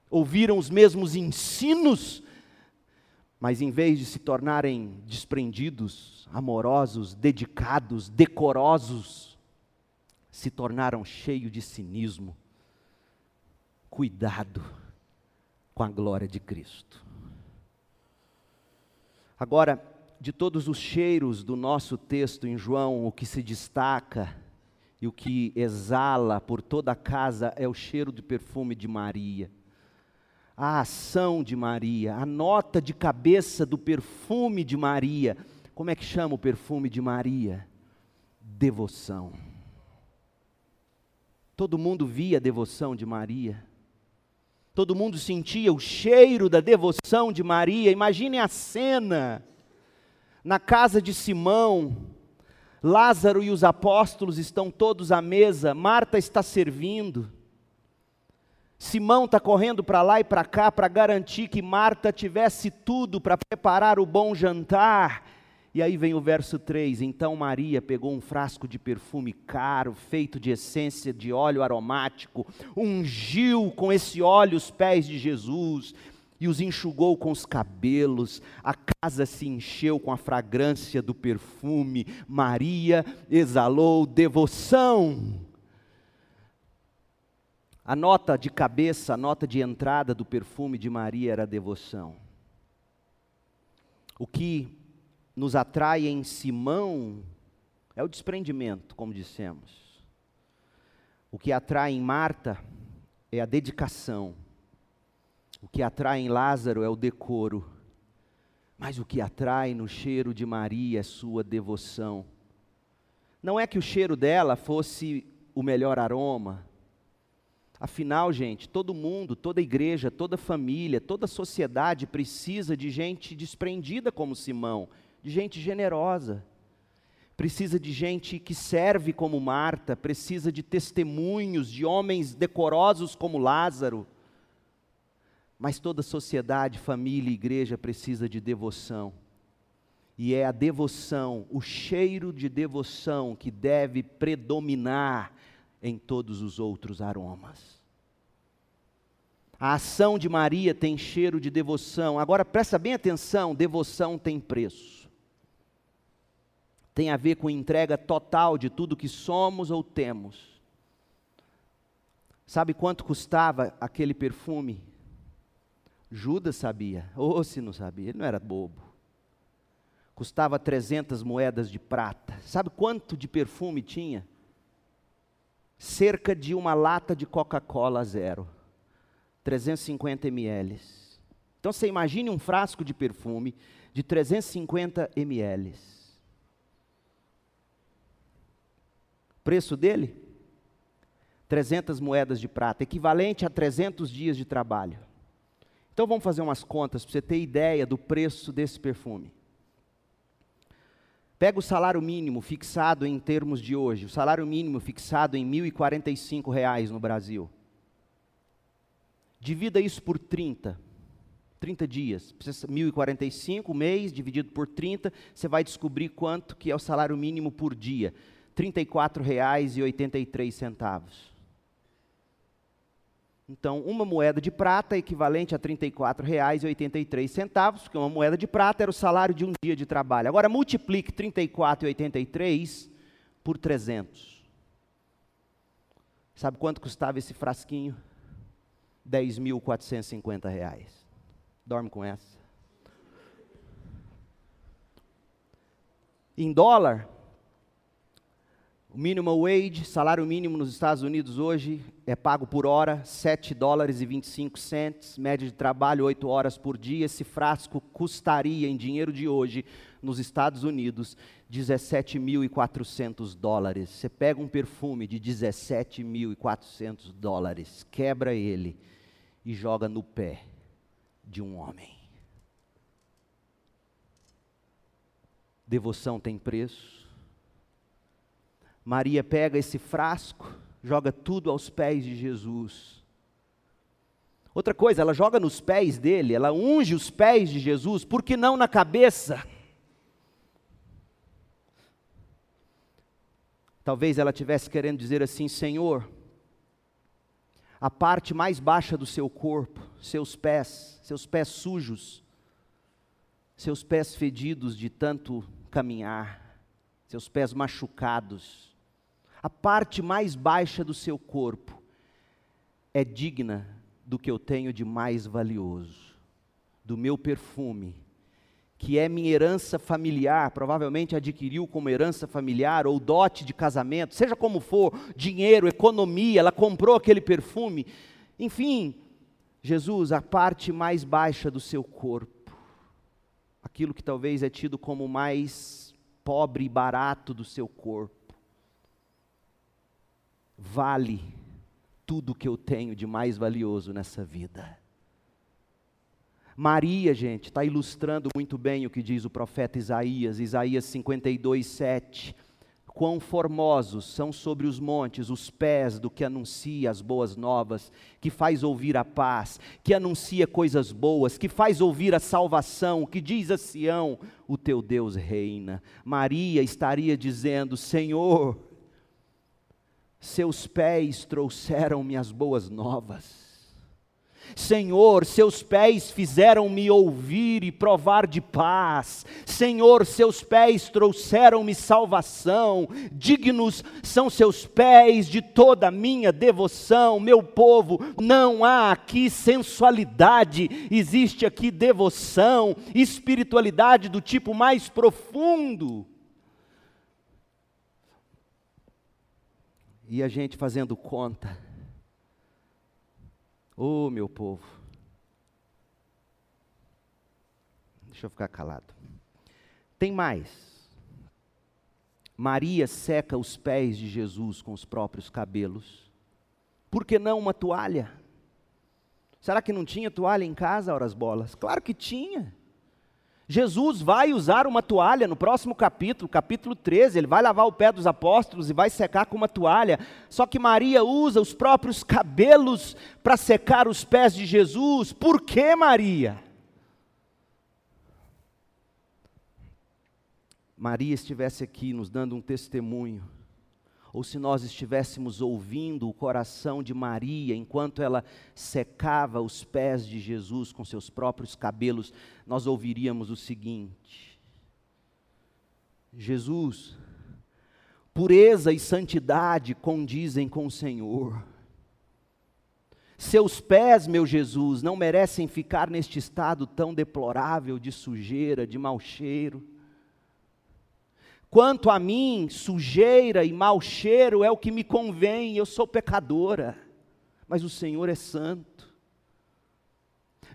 ouviram os mesmos ensinos mas em vez de se tornarem desprendidos, amorosos, dedicados, decorosos, se tornaram cheios de cinismo. Cuidado com a glória de Cristo. Agora, de todos os cheiros do nosso texto em João, o que se destaca e o que exala por toda a casa é o cheiro de perfume de Maria a ação de Maria, a nota de cabeça do perfume de Maria. Como é que chama o perfume de Maria? Devoção. Todo mundo via a devoção de Maria. Todo mundo sentia o cheiro da devoção de Maria. Imaginem a cena na casa de Simão. Lázaro e os apóstolos estão todos à mesa, Marta está servindo. Simão está correndo para lá e para cá para garantir que Marta tivesse tudo para preparar o bom jantar. E aí vem o verso 3: Então Maria pegou um frasco de perfume caro, feito de essência de óleo aromático, ungiu com esse óleo os pés de Jesus e os enxugou com os cabelos. A casa se encheu com a fragrância do perfume. Maria exalou devoção. A nota de cabeça, a nota de entrada do perfume de Maria era a devoção. O que nos atrai em Simão é o desprendimento, como dissemos. O que atrai em Marta é a dedicação. O que atrai em Lázaro é o decoro. Mas o que atrai no cheiro de Maria é sua devoção. Não é que o cheiro dela fosse o melhor aroma, Afinal, gente, todo mundo, toda igreja, toda família, toda sociedade precisa de gente desprendida como Simão, de gente generosa. Precisa de gente que serve como Marta, precisa de testemunhos, de homens decorosos como Lázaro. Mas toda sociedade, família e igreja precisa de devoção. E é a devoção, o cheiro de devoção que deve predominar em todos os outros aromas. A ação de Maria tem cheiro de devoção. Agora presta bem atenção: devoção tem preço. Tem a ver com entrega total de tudo que somos ou temos. Sabe quanto custava aquele perfume? Judas sabia, ou se não sabia, ele não era bobo. Custava 300 moedas de prata. Sabe quanto de perfume tinha? Cerca de uma lata de Coca-Cola zero. 350 ml. Então você imagine um frasco de perfume de 350 ml. Preço dele? 300 moedas de prata, equivalente a 300 dias de trabalho. Então vamos fazer umas contas para você ter ideia do preço desse perfume. Pega o salário mínimo fixado em termos de hoje, o salário mínimo fixado em R$ 1.045 no Brasil. Divida isso por 30. 30 dias. 1.045 mês dividido por 30, você vai descobrir quanto que é o salário mínimo por dia. R$ 34,83. Então, uma moeda de prata equivalente a R$ 34,83, porque uma moeda de prata era o salário de um dia de trabalho. Agora, multiplique R$ 34,83 por 300. Sabe quanto custava esse frasquinho? R$ 10.450. Dorme com essa. Em dólar, o minimum wage, salário mínimo nos Estados Unidos hoje é pago por hora, 7 dólares e 25 cents, média de trabalho 8 horas por dia. Esse frasco custaria em dinheiro de hoje nos Estados Unidos 17.400 dólares. Você pega um perfume de 17.400 dólares, quebra ele e joga no pé de um homem. Devoção tem preço Maria pega esse frasco, joga tudo aos pés de Jesus. Outra coisa, ela joga nos pés dele, ela unge os pés de Jesus, por que não na cabeça? Talvez ela tivesse querendo dizer assim: Senhor, a parte mais baixa do seu corpo, seus pés, seus pés sujos, seus pés fedidos de tanto caminhar, seus pés machucados, a parte mais baixa do seu corpo é digna do que eu tenho de mais valioso, do meu perfume, que é minha herança familiar, provavelmente adquiriu como herança familiar ou dote de casamento, seja como for, dinheiro, economia, ela comprou aquele perfume. Enfim, Jesus, a parte mais baixa do seu corpo, aquilo que talvez é tido como mais pobre e barato do seu corpo, vale tudo que eu tenho de mais valioso nessa vida. Maria, gente, está ilustrando muito bem o que diz o profeta Isaías, Isaías 52, 7. Quão formosos são sobre os montes os pés do que anuncia as boas novas, que faz ouvir a paz, que anuncia coisas boas, que faz ouvir a salvação, que diz a Sião: o teu Deus reina. Maria estaria dizendo: Senhor, seus pés trouxeram-me as boas novas. Senhor, seus pés fizeram-me ouvir e provar de paz. Senhor, seus pés trouxeram-me salvação. Dignos são seus pés de toda a minha devoção. Meu povo, não há aqui sensualidade, existe aqui devoção, espiritualidade do tipo mais profundo. E a gente fazendo conta. Ô oh, meu povo. Deixa eu ficar calado. Tem mais. Maria seca os pés de Jesus com os próprios cabelos. Por que não uma toalha? Será que não tinha toalha em casa, horas bolas? Claro que tinha. Jesus vai usar uma toalha no próximo capítulo, capítulo 13, ele vai lavar o pé dos apóstolos e vai secar com uma toalha. Só que Maria usa os próprios cabelos para secar os pés de Jesus. Por que Maria? Maria estivesse aqui nos dando um testemunho, ou se nós estivéssemos ouvindo o coração de Maria enquanto ela secava os pés de Jesus com seus próprios cabelos, nós ouviríamos o seguinte: Jesus, pureza e santidade condizem com o Senhor. Seus pés, meu Jesus, não merecem ficar neste estado tão deplorável de sujeira, de mau cheiro. Quanto a mim, sujeira e mau cheiro é o que me convém, eu sou pecadora, mas o Senhor é santo.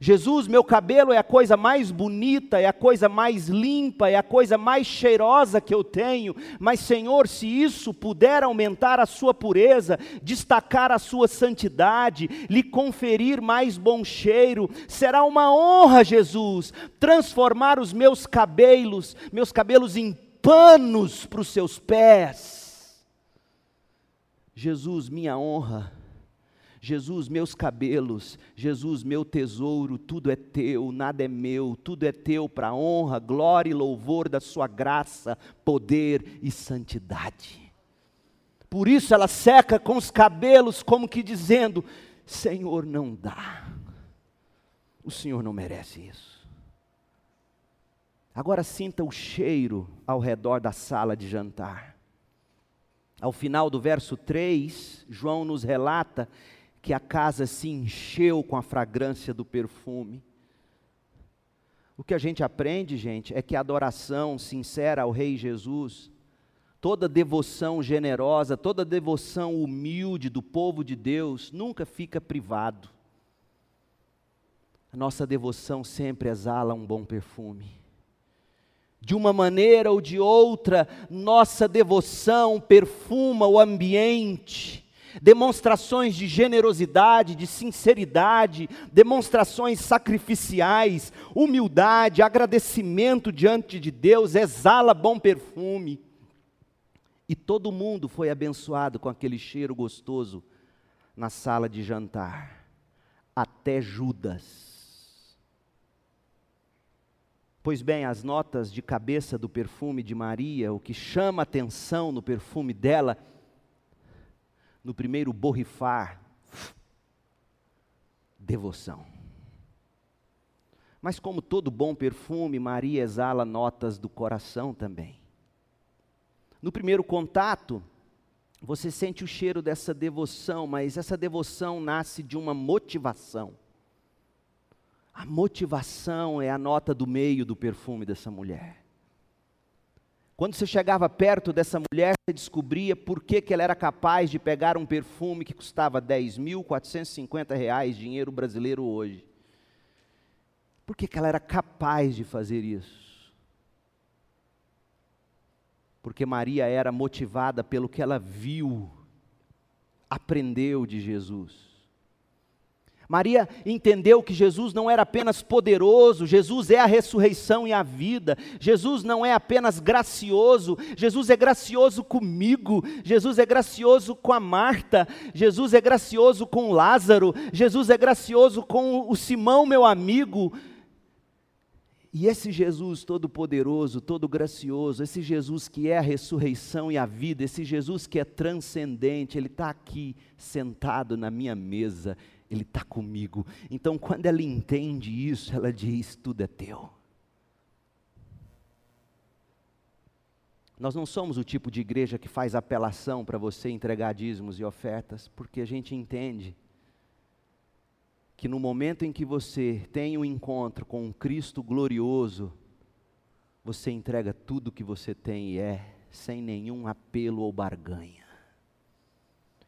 Jesus, meu cabelo é a coisa mais bonita, é a coisa mais limpa, é a coisa mais cheirosa que eu tenho, mas Senhor, se isso puder aumentar a sua pureza, destacar a sua santidade, lhe conferir mais bom cheiro, será uma honra, Jesus, transformar os meus cabelos, meus cabelos em panos para os seus pés. Jesus, minha honra. Jesus, meus cabelos, Jesus, meu tesouro, tudo é teu, nada é meu, tudo é teu para honra, glória e louvor da Sua graça, poder e santidade. Por isso ela seca com os cabelos, como que dizendo: Senhor, não dá, o Senhor não merece isso. Agora sinta o cheiro ao redor da sala de jantar. Ao final do verso 3, João nos relata que a casa se encheu com a fragrância do perfume. O que a gente aprende, gente, é que a adoração sincera ao Rei Jesus, toda devoção generosa, toda devoção humilde do povo de Deus, nunca fica privado. A nossa devoção sempre exala um bom perfume de uma maneira ou de outra, nossa devoção perfuma o ambiente. Demonstrações de generosidade, de sinceridade, demonstrações sacrificiais, humildade, agradecimento diante de Deus, exala bom perfume. E todo mundo foi abençoado com aquele cheiro gostoso na sala de jantar, até Judas. Pois bem, as notas de cabeça do perfume de Maria, o que chama atenção no perfume dela, no primeiro borrifar, devoção. Mas como todo bom perfume, Maria exala notas do coração também. No primeiro contato, você sente o cheiro dessa devoção, mas essa devoção nasce de uma motivação. A motivação é a nota do meio do perfume dessa mulher. Quando você chegava perto dessa mulher, você descobria por que, que ela era capaz de pegar um perfume que custava 10.450 reais, dinheiro brasileiro hoje. Por que, que ela era capaz de fazer isso? Porque Maria era motivada pelo que ela viu, aprendeu de Jesus. Maria entendeu que Jesus não era apenas poderoso, Jesus é a ressurreição e a vida. Jesus não é apenas gracioso, Jesus é gracioso comigo, Jesus é gracioso com a Marta, Jesus é gracioso com Lázaro, Jesus é gracioso com o Simão, meu amigo. E esse Jesus todo-poderoso, todo gracioso, esse Jesus que é a ressurreição e a vida, esse Jesus que é transcendente, ele está aqui sentado na minha mesa ele está comigo. Então, quando ela entende isso, ela diz: tudo é teu. Nós não somos o tipo de igreja que faz apelação para você entregar dízimos e ofertas, porque a gente entende que no momento em que você tem um encontro com um Cristo glorioso, você entrega tudo que você tem e é, sem nenhum apelo ou barganha.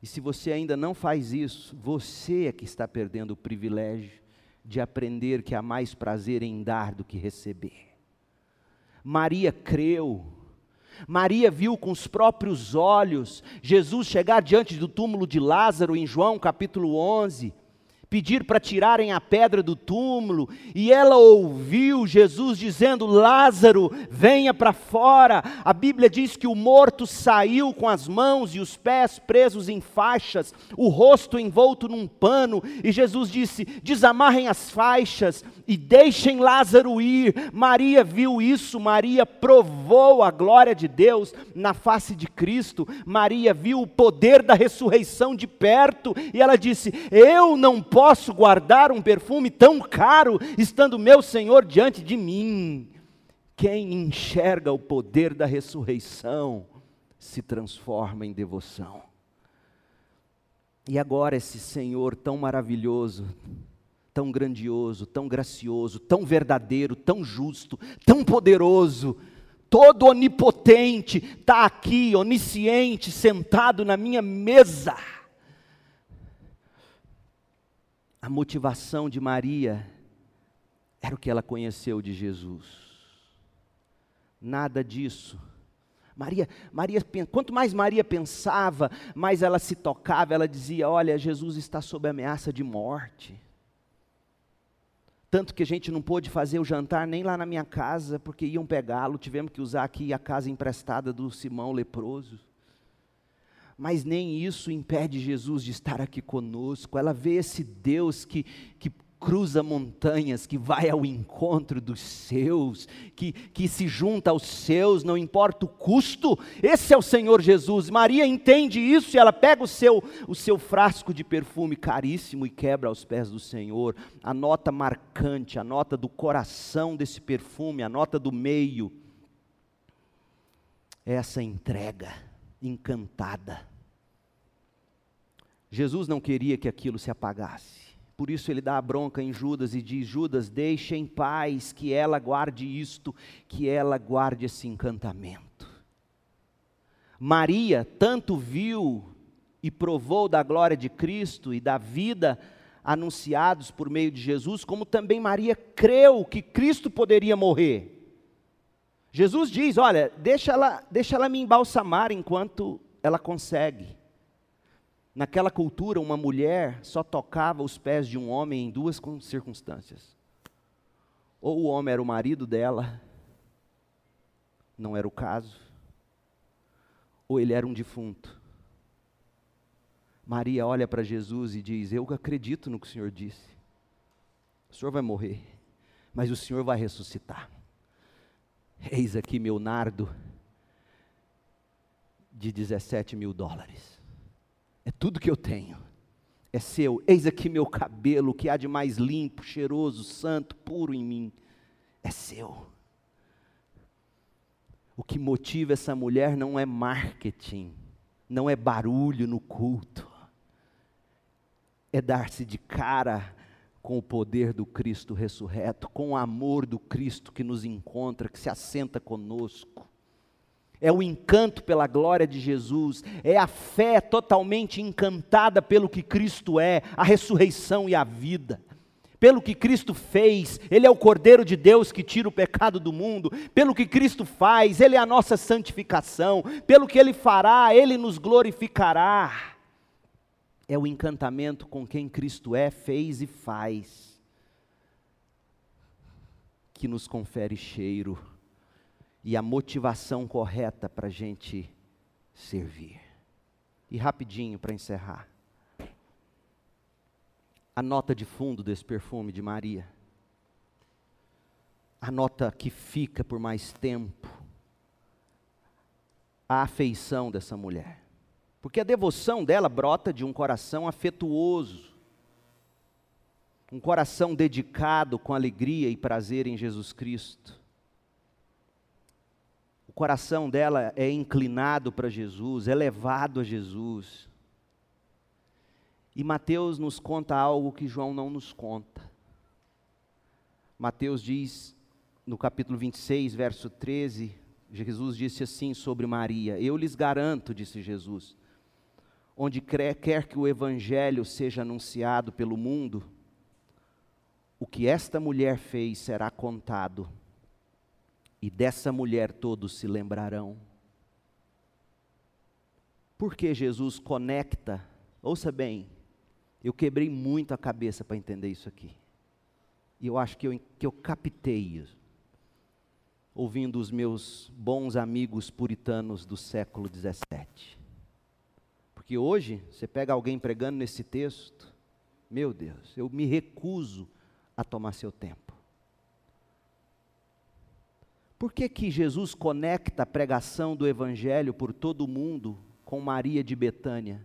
E se você ainda não faz isso, você é que está perdendo o privilégio de aprender que há mais prazer em dar do que receber. Maria creu. Maria viu com os próprios olhos Jesus chegar diante do túmulo de Lázaro em João capítulo 11 pedir para tirarem a pedra do túmulo, e ela ouviu Jesus dizendo: Lázaro, venha para fora. A Bíblia diz que o morto saiu com as mãos e os pés presos em faixas, o rosto envolto num pano, e Jesus disse: Desamarrem as faixas e deixem Lázaro ir. Maria viu isso, Maria provou a glória de Deus na face de Cristo, Maria viu o poder da ressurreição de perto e ela disse: Eu não posso guardar um perfume tão caro estando meu Senhor diante de mim. Quem enxerga o poder da ressurreição se transforma em devoção. E agora, esse Senhor tão maravilhoso, tão grandioso, tão gracioso, tão verdadeiro, tão justo, tão poderoso, todo onipotente, está aqui, onisciente, sentado na minha mesa. A motivação de Maria era o que ela conheceu de Jesus. Nada disso Maria, Maria, quanto mais Maria pensava, mais ela se tocava, ela dizia: Olha, Jesus está sob ameaça de morte. Tanto que a gente não pôde fazer o jantar nem lá na minha casa, porque iam pegá-lo, tivemos que usar aqui a casa emprestada do Simão leproso. Mas nem isso impede Jesus de estar aqui conosco. Ela vê esse Deus que, que cruza montanhas, que vai ao encontro dos seus, que, que se junta aos seus, não importa o custo, esse é o Senhor Jesus. Maria entende isso e ela pega o seu, o seu frasco de perfume caríssimo e quebra aos pés do Senhor. A nota marcante, a nota do coração desse perfume, a nota do meio, essa entrega encantada. Jesus não queria que aquilo se apagasse. Por isso ele dá a bronca em Judas e diz: Judas, deixe em paz que ela guarde isto, que ela guarde esse encantamento. Maria tanto viu e provou da glória de Cristo e da vida anunciados por meio de Jesus, como também Maria creu que Cristo poderia morrer. Jesus diz: Olha, deixa ela, deixa ela me embalsamar enquanto ela consegue. Naquela cultura, uma mulher só tocava os pés de um homem em duas circunstâncias. Ou o homem era o marido dela, não era o caso, ou ele era um defunto. Maria olha para Jesus e diz: Eu acredito no que o Senhor disse. O Senhor vai morrer, mas o Senhor vai ressuscitar. Eis aqui meu nardo de 17 mil dólares. É tudo que eu tenho. É seu. Eis aqui meu cabelo, que há de mais limpo, cheiroso, santo, puro em mim. É seu. O que motiva essa mulher não é marketing, não é barulho no culto, é dar-se de cara com o poder do Cristo ressurreto, com o amor do Cristo que nos encontra, que se assenta conosco é o encanto pela glória de Jesus, é a fé totalmente encantada pelo que Cristo é, a ressurreição e a vida. Pelo que Cristo fez, Ele é o Cordeiro de Deus que tira o pecado do mundo. Pelo que Cristo faz, Ele é a nossa santificação. Pelo que Ele fará, Ele nos glorificará. É o encantamento com quem Cristo é, fez e faz, que nos confere cheiro e a motivação correta para a gente servir. E rapidinho para encerrar. A nota de fundo desse perfume de Maria. A nota que fica por mais tempo. A afeição dessa mulher. Porque a devoção dela brota de um coração afetuoso. Um coração dedicado com alegria e prazer em Jesus Cristo coração dela é inclinado para Jesus, é levado a Jesus. E Mateus nos conta algo que João não nos conta. Mateus diz, no capítulo 26, verso 13, Jesus disse assim sobre Maria: Eu lhes garanto, disse Jesus, onde quer que o evangelho seja anunciado pelo mundo, o que esta mulher fez será contado e dessa mulher todos se lembrarão. Porque Jesus conecta, ouça bem, eu quebrei muito a cabeça para entender isso aqui. E eu acho que eu, que eu captei isso, ouvindo os meus bons amigos puritanos do século XVII. Porque hoje, você pega alguém pregando nesse texto, meu Deus, eu me recuso a tomar seu tempo. Por que, que Jesus conecta a pregação do Evangelho por todo o mundo com Maria de Betânia,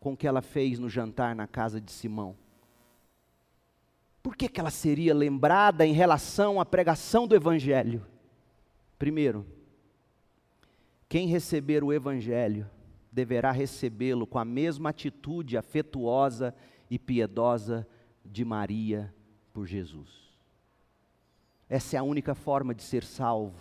com o que ela fez no jantar na casa de Simão? Por que, que ela seria lembrada em relação à pregação do Evangelho? Primeiro, quem receber o Evangelho deverá recebê-lo com a mesma atitude afetuosa e piedosa de Maria por Jesus. Essa é a única forma de ser salvo.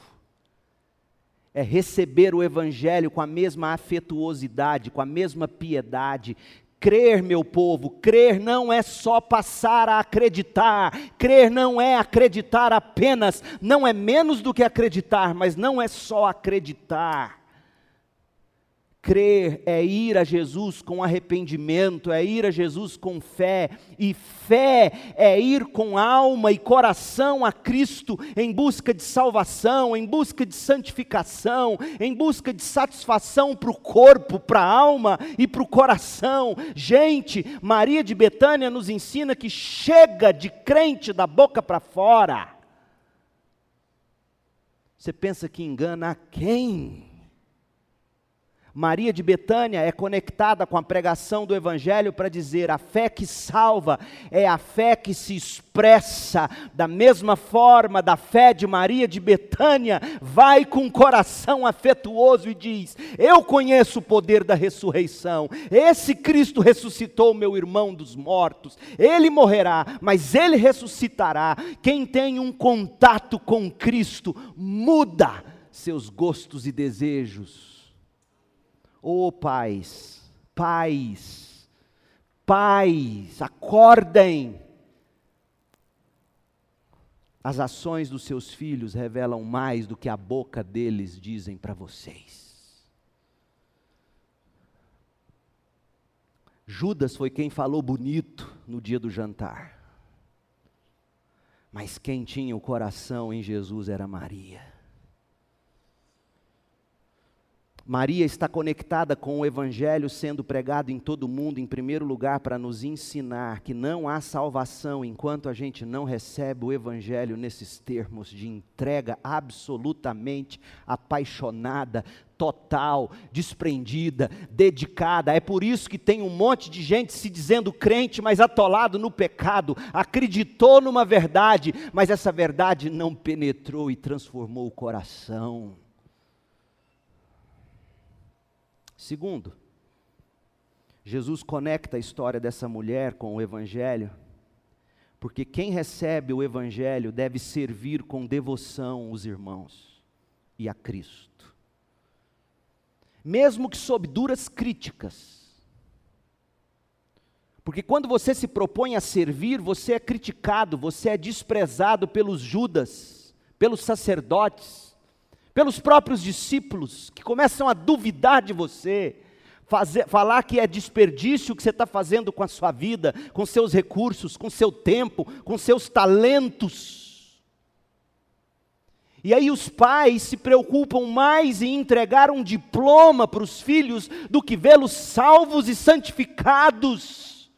É receber o Evangelho com a mesma afetuosidade, com a mesma piedade. Crer, meu povo, crer não é só passar a acreditar, crer não é acreditar apenas, não é menos do que acreditar, mas não é só acreditar. Crer é ir a Jesus com arrependimento, é ir a Jesus com fé, e fé é ir com alma e coração a Cristo em busca de salvação, em busca de santificação, em busca de satisfação para o corpo, para a alma e para o coração. Gente, Maria de Betânia nos ensina que chega de crente da boca para fora. Você pensa que engana a quem? Maria de Betânia é conectada com a pregação do Evangelho para dizer: a fé que salva é a fé que se expressa. Da mesma forma da fé de Maria de Betânia, vai com um coração afetuoso e diz: Eu conheço o poder da ressurreição, esse Cristo ressuscitou meu irmão dos mortos, ele morrerá, mas ele ressuscitará. Quem tem um contato com Cristo muda seus gostos e desejos Oh, pais, pais, pais, acordem. As ações dos seus filhos revelam mais do que a boca deles dizem para vocês. Judas foi quem falou bonito no dia do jantar. Mas quem tinha o coração em Jesus era Maria. Maria está conectada com o Evangelho sendo pregado em todo o mundo, em primeiro lugar, para nos ensinar que não há salvação enquanto a gente não recebe o Evangelho nesses termos de entrega absolutamente apaixonada, total, desprendida, dedicada. É por isso que tem um monte de gente se dizendo crente, mas atolado no pecado, acreditou numa verdade, mas essa verdade não penetrou e transformou o coração. Segundo, Jesus conecta a história dessa mulher com o Evangelho, porque quem recebe o Evangelho deve servir com devoção os irmãos e a Cristo, mesmo que sob duras críticas. Porque quando você se propõe a servir, você é criticado, você é desprezado pelos Judas, pelos sacerdotes, pelos próprios discípulos, que começam a duvidar de você, fazer, falar que é desperdício o que você está fazendo com a sua vida, com seus recursos, com seu tempo, com seus talentos. E aí os pais se preocupam mais em entregar um diploma para os filhos do que vê-los salvos e santificados.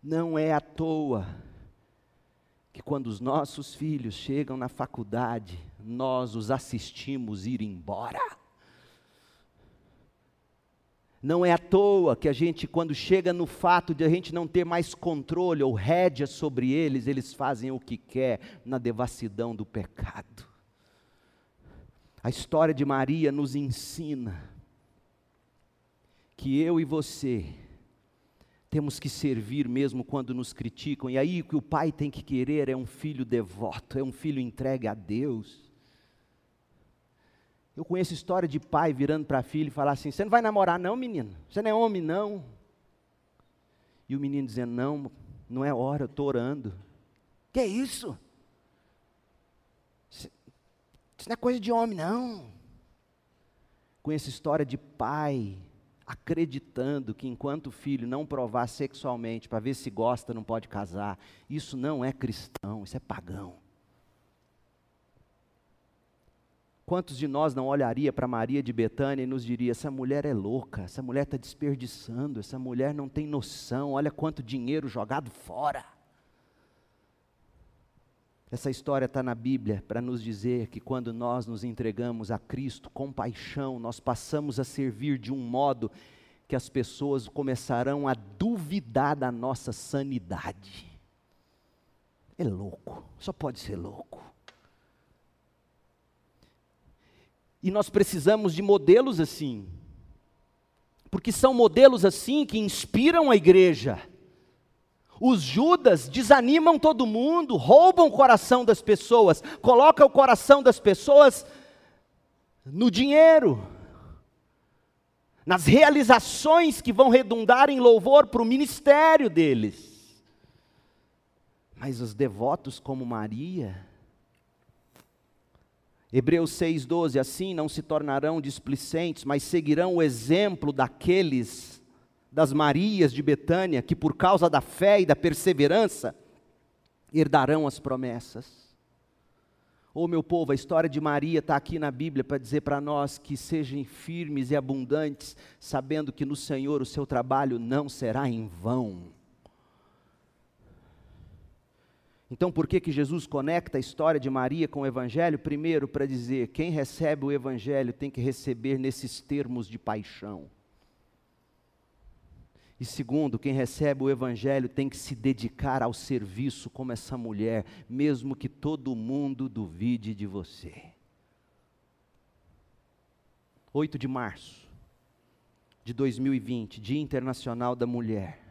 Não é à toa que quando os nossos filhos chegam na faculdade, nós os assistimos ir embora. Não é à toa que a gente, quando chega no fato de a gente não ter mais controle ou rédea sobre eles, eles fazem o que quer na devassidão do pecado. A história de Maria nos ensina que eu e você temos que servir mesmo quando nos criticam, e aí o que o pai tem que querer é um filho devoto, é um filho entregue a Deus. Eu conheço história de pai virando para a filha e falar assim: Você não vai namorar, não, menino? Você não é homem, não. E o menino dizendo: Não, não é hora, eu estou orando. Que é isso? Isso não é coisa de homem, não. Conheço história de pai acreditando que enquanto o filho não provar sexualmente para ver se gosta, não pode casar. Isso não é cristão, isso é pagão. Quantos de nós não olharia para Maria de Betânia e nos diria: essa mulher é louca, essa mulher está desperdiçando, essa mulher não tem noção, olha quanto dinheiro jogado fora. Essa história está na Bíblia para nos dizer que quando nós nos entregamos a Cristo com paixão, nós passamos a servir de um modo que as pessoas começarão a duvidar da nossa sanidade. É louco, só pode ser louco. E nós precisamos de modelos assim, porque são modelos assim que inspiram a igreja. Os Judas desanimam todo mundo, roubam o coração das pessoas, colocam o coração das pessoas no dinheiro, nas realizações que vão redundar em louvor para o ministério deles. Mas os devotos como Maria, Hebreus 6,12: assim não se tornarão displicentes, mas seguirão o exemplo daqueles das Marias de Betânia, que por causa da fé e da perseverança herdarão as promessas. Ô oh, meu povo, a história de Maria está aqui na Bíblia para dizer para nós que sejam firmes e abundantes, sabendo que no Senhor o seu trabalho não será em vão. Então, por que, que Jesus conecta a história de Maria com o Evangelho? Primeiro, para dizer: quem recebe o Evangelho tem que receber nesses termos de paixão. E segundo, quem recebe o Evangelho tem que se dedicar ao serviço como essa mulher, mesmo que todo mundo duvide de você. 8 de março de 2020, Dia Internacional da Mulher.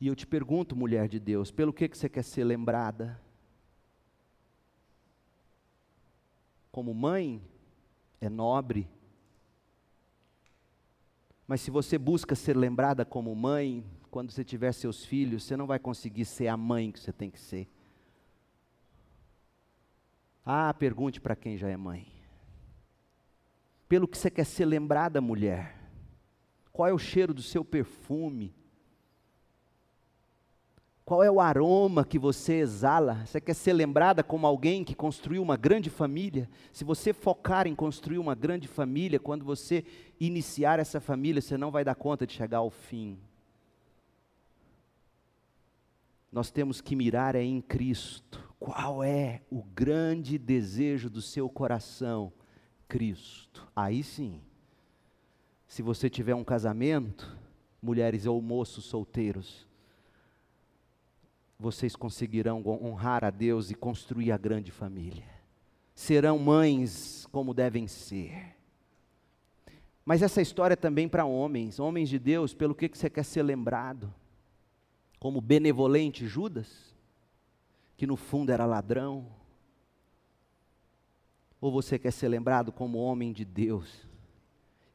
E eu te pergunto, mulher de Deus, pelo que, que você quer ser lembrada? Como mãe? É nobre mas se você busca ser lembrada como mãe, quando você tiver seus filhos, você não vai conseguir ser a mãe que você tem que ser. Ah, pergunte para quem já é mãe. Pelo que você quer ser lembrada, mulher? Qual é o cheiro do seu perfume? Qual é o aroma que você exala? Você quer ser lembrada como alguém que construiu uma grande família? Se você focar em construir uma grande família, quando você iniciar essa família, você não vai dar conta de chegar ao fim. Nós temos que mirar é em Cristo. Qual é o grande desejo do seu coração? Cristo. Aí sim. Se você tiver um casamento, mulheres ou moços solteiros, vocês conseguirão honrar a Deus e construir a grande família. Serão mães como devem ser. Mas essa história é também para homens, homens de Deus, pelo que, que você quer ser lembrado? Como benevolente Judas, que no fundo era ladrão? Ou você quer ser lembrado como homem de Deus,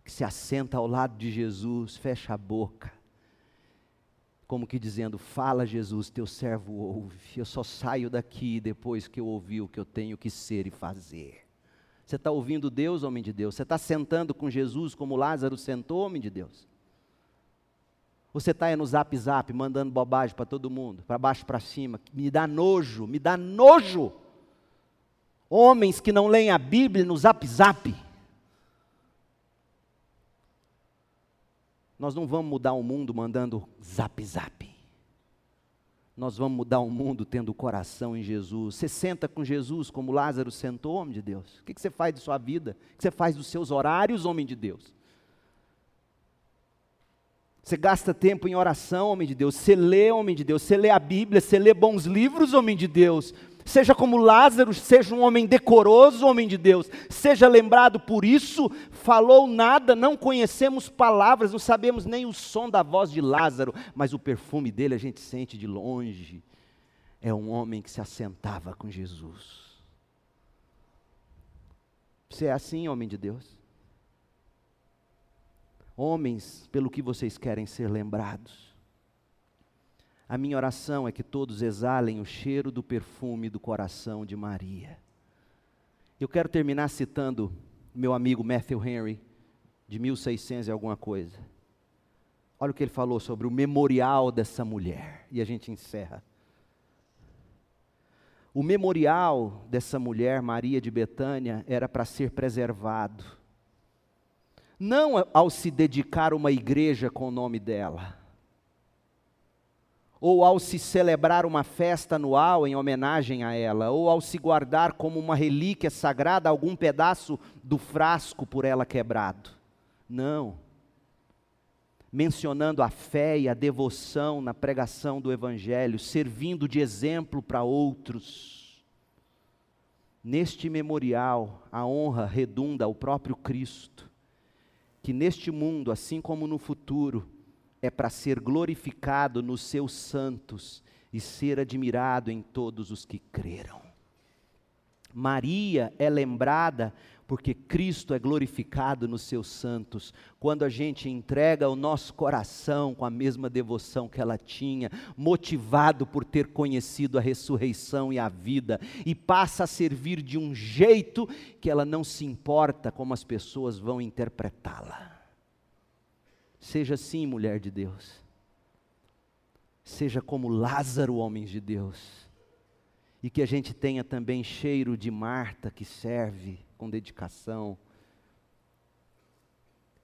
que se assenta ao lado de Jesus, fecha a boca, como que dizendo: Fala, Jesus, teu servo ouve. Eu só saio daqui depois que eu ouvi o que eu tenho que ser e fazer. Você está ouvindo Deus, homem de Deus? Você está sentando com Jesus como Lázaro sentou, homem de Deus? Ou você está aí no zap zap, mandando bobagem para todo mundo, para baixo para cima? Me dá nojo, me dá nojo. Homens que não leem a Bíblia no zap zap. Nós não vamos mudar o mundo mandando zap zap. Nós vamos mudar o mundo tendo o coração em Jesus. Você senta com Jesus como Lázaro sentou, homem de Deus. O que você faz de sua vida? O que você faz dos seus horários, homem de Deus? Você gasta tempo em oração, homem de Deus. Você lê, homem de Deus. Você lê a Bíblia. Você lê bons livros, homem de Deus. Seja como Lázaro, seja um homem decoroso, homem de Deus, seja lembrado por isso, falou nada, não conhecemos palavras, não sabemos nem o som da voz de Lázaro, mas o perfume dele a gente sente de longe. É um homem que se assentava com Jesus. Você é assim, homem de Deus? Homens, pelo que vocês querem ser lembrados? A minha oração é que todos exalem o cheiro do perfume do coração de Maria. Eu quero terminar citando meu amigo Matthew Henry, de 1600 e alguma coisa. Olha o que ele falou sobre o memorial dessa mulher, e a gente encerra. O memorial dessa mulher, Maria de Betânia, era para ser preservado. Não ao se dedicar uma igreja com o nome dela ou ao se celebrar uma festa anual em homenagem a ela, ou ao se guardar como uma relíquia sagrada algum pedaço do frasco por ela quebrado. Não. Mencionando a fé e a devoção na pregação do Evangelho, servindo de exemplo para outros. Neste memorial, a honra redunda ao próprio Cristo, que neste mundo, assim como no futuro, é para ser glorificado nos seus santos e ser admirado em todos os que creram. Maria é lembrada porque Cristo é glorificado nos seus santos. Quando a gente entrega o nosso coração com a mesma devoção que ela tinha, motivado por ter conhecido a ressurreição e a vida, e passa a servir de um jeito que ela não se importa como as pessoas vão interpretá-la. Seja assim, mulher de Deus. Seja como Lázaro, homens de Deus. E que a gente tenha também cheiro de Marta que serve com dedicação.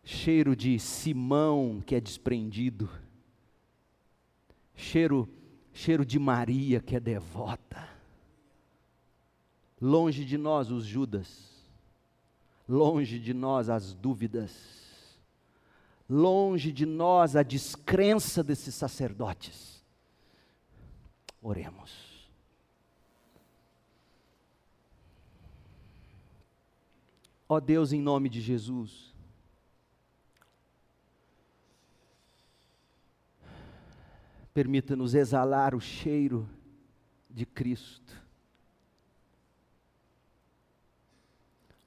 Cheiro de Simão que é desprendido. Cheiro cheiro de Maria que é devota. Longe de nós os Judas. Longe de nós as dúvidas longe de nós a descrença desses sacerdotes. Oremos. Ó Deus, em nome de Jesus, permita-nos exalar o cheiro de Cristo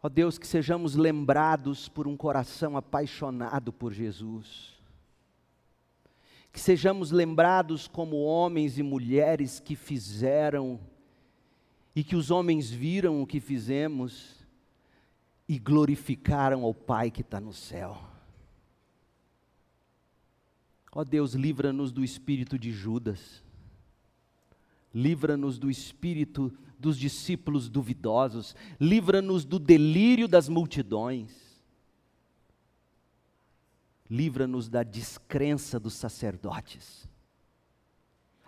Ó Deus, que sejamos lembrados por um coração apaixonado por Jesus. Que sejamos lembrados como homens e mulheres que fizeram e que os homens viram o que fizemos e glorificaram ao Pai que está no céu. Ó Deus, livra-nos do espírito de Judas, livra-nos do espírito dos discípulos duvidosos, livra-nos do delírio das multidões, livra-nos da descrença dos sacerdotes.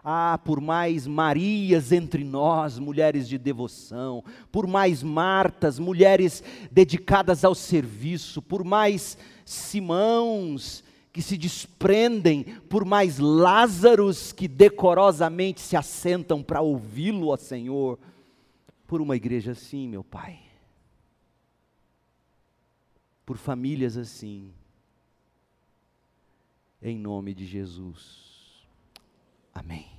Ah, por mais Marias entre nós, mulheres de devoção, por mais Martas, mulheres dedicadas ao serviço, por mais Simãos, que se desprendem, por mais Lázaros que decorosamente se assentam para ouvi-lo, ó Senhor por uma igreja assim, meu Pai. Por famílias assim. Em nome de Jesus. Amém.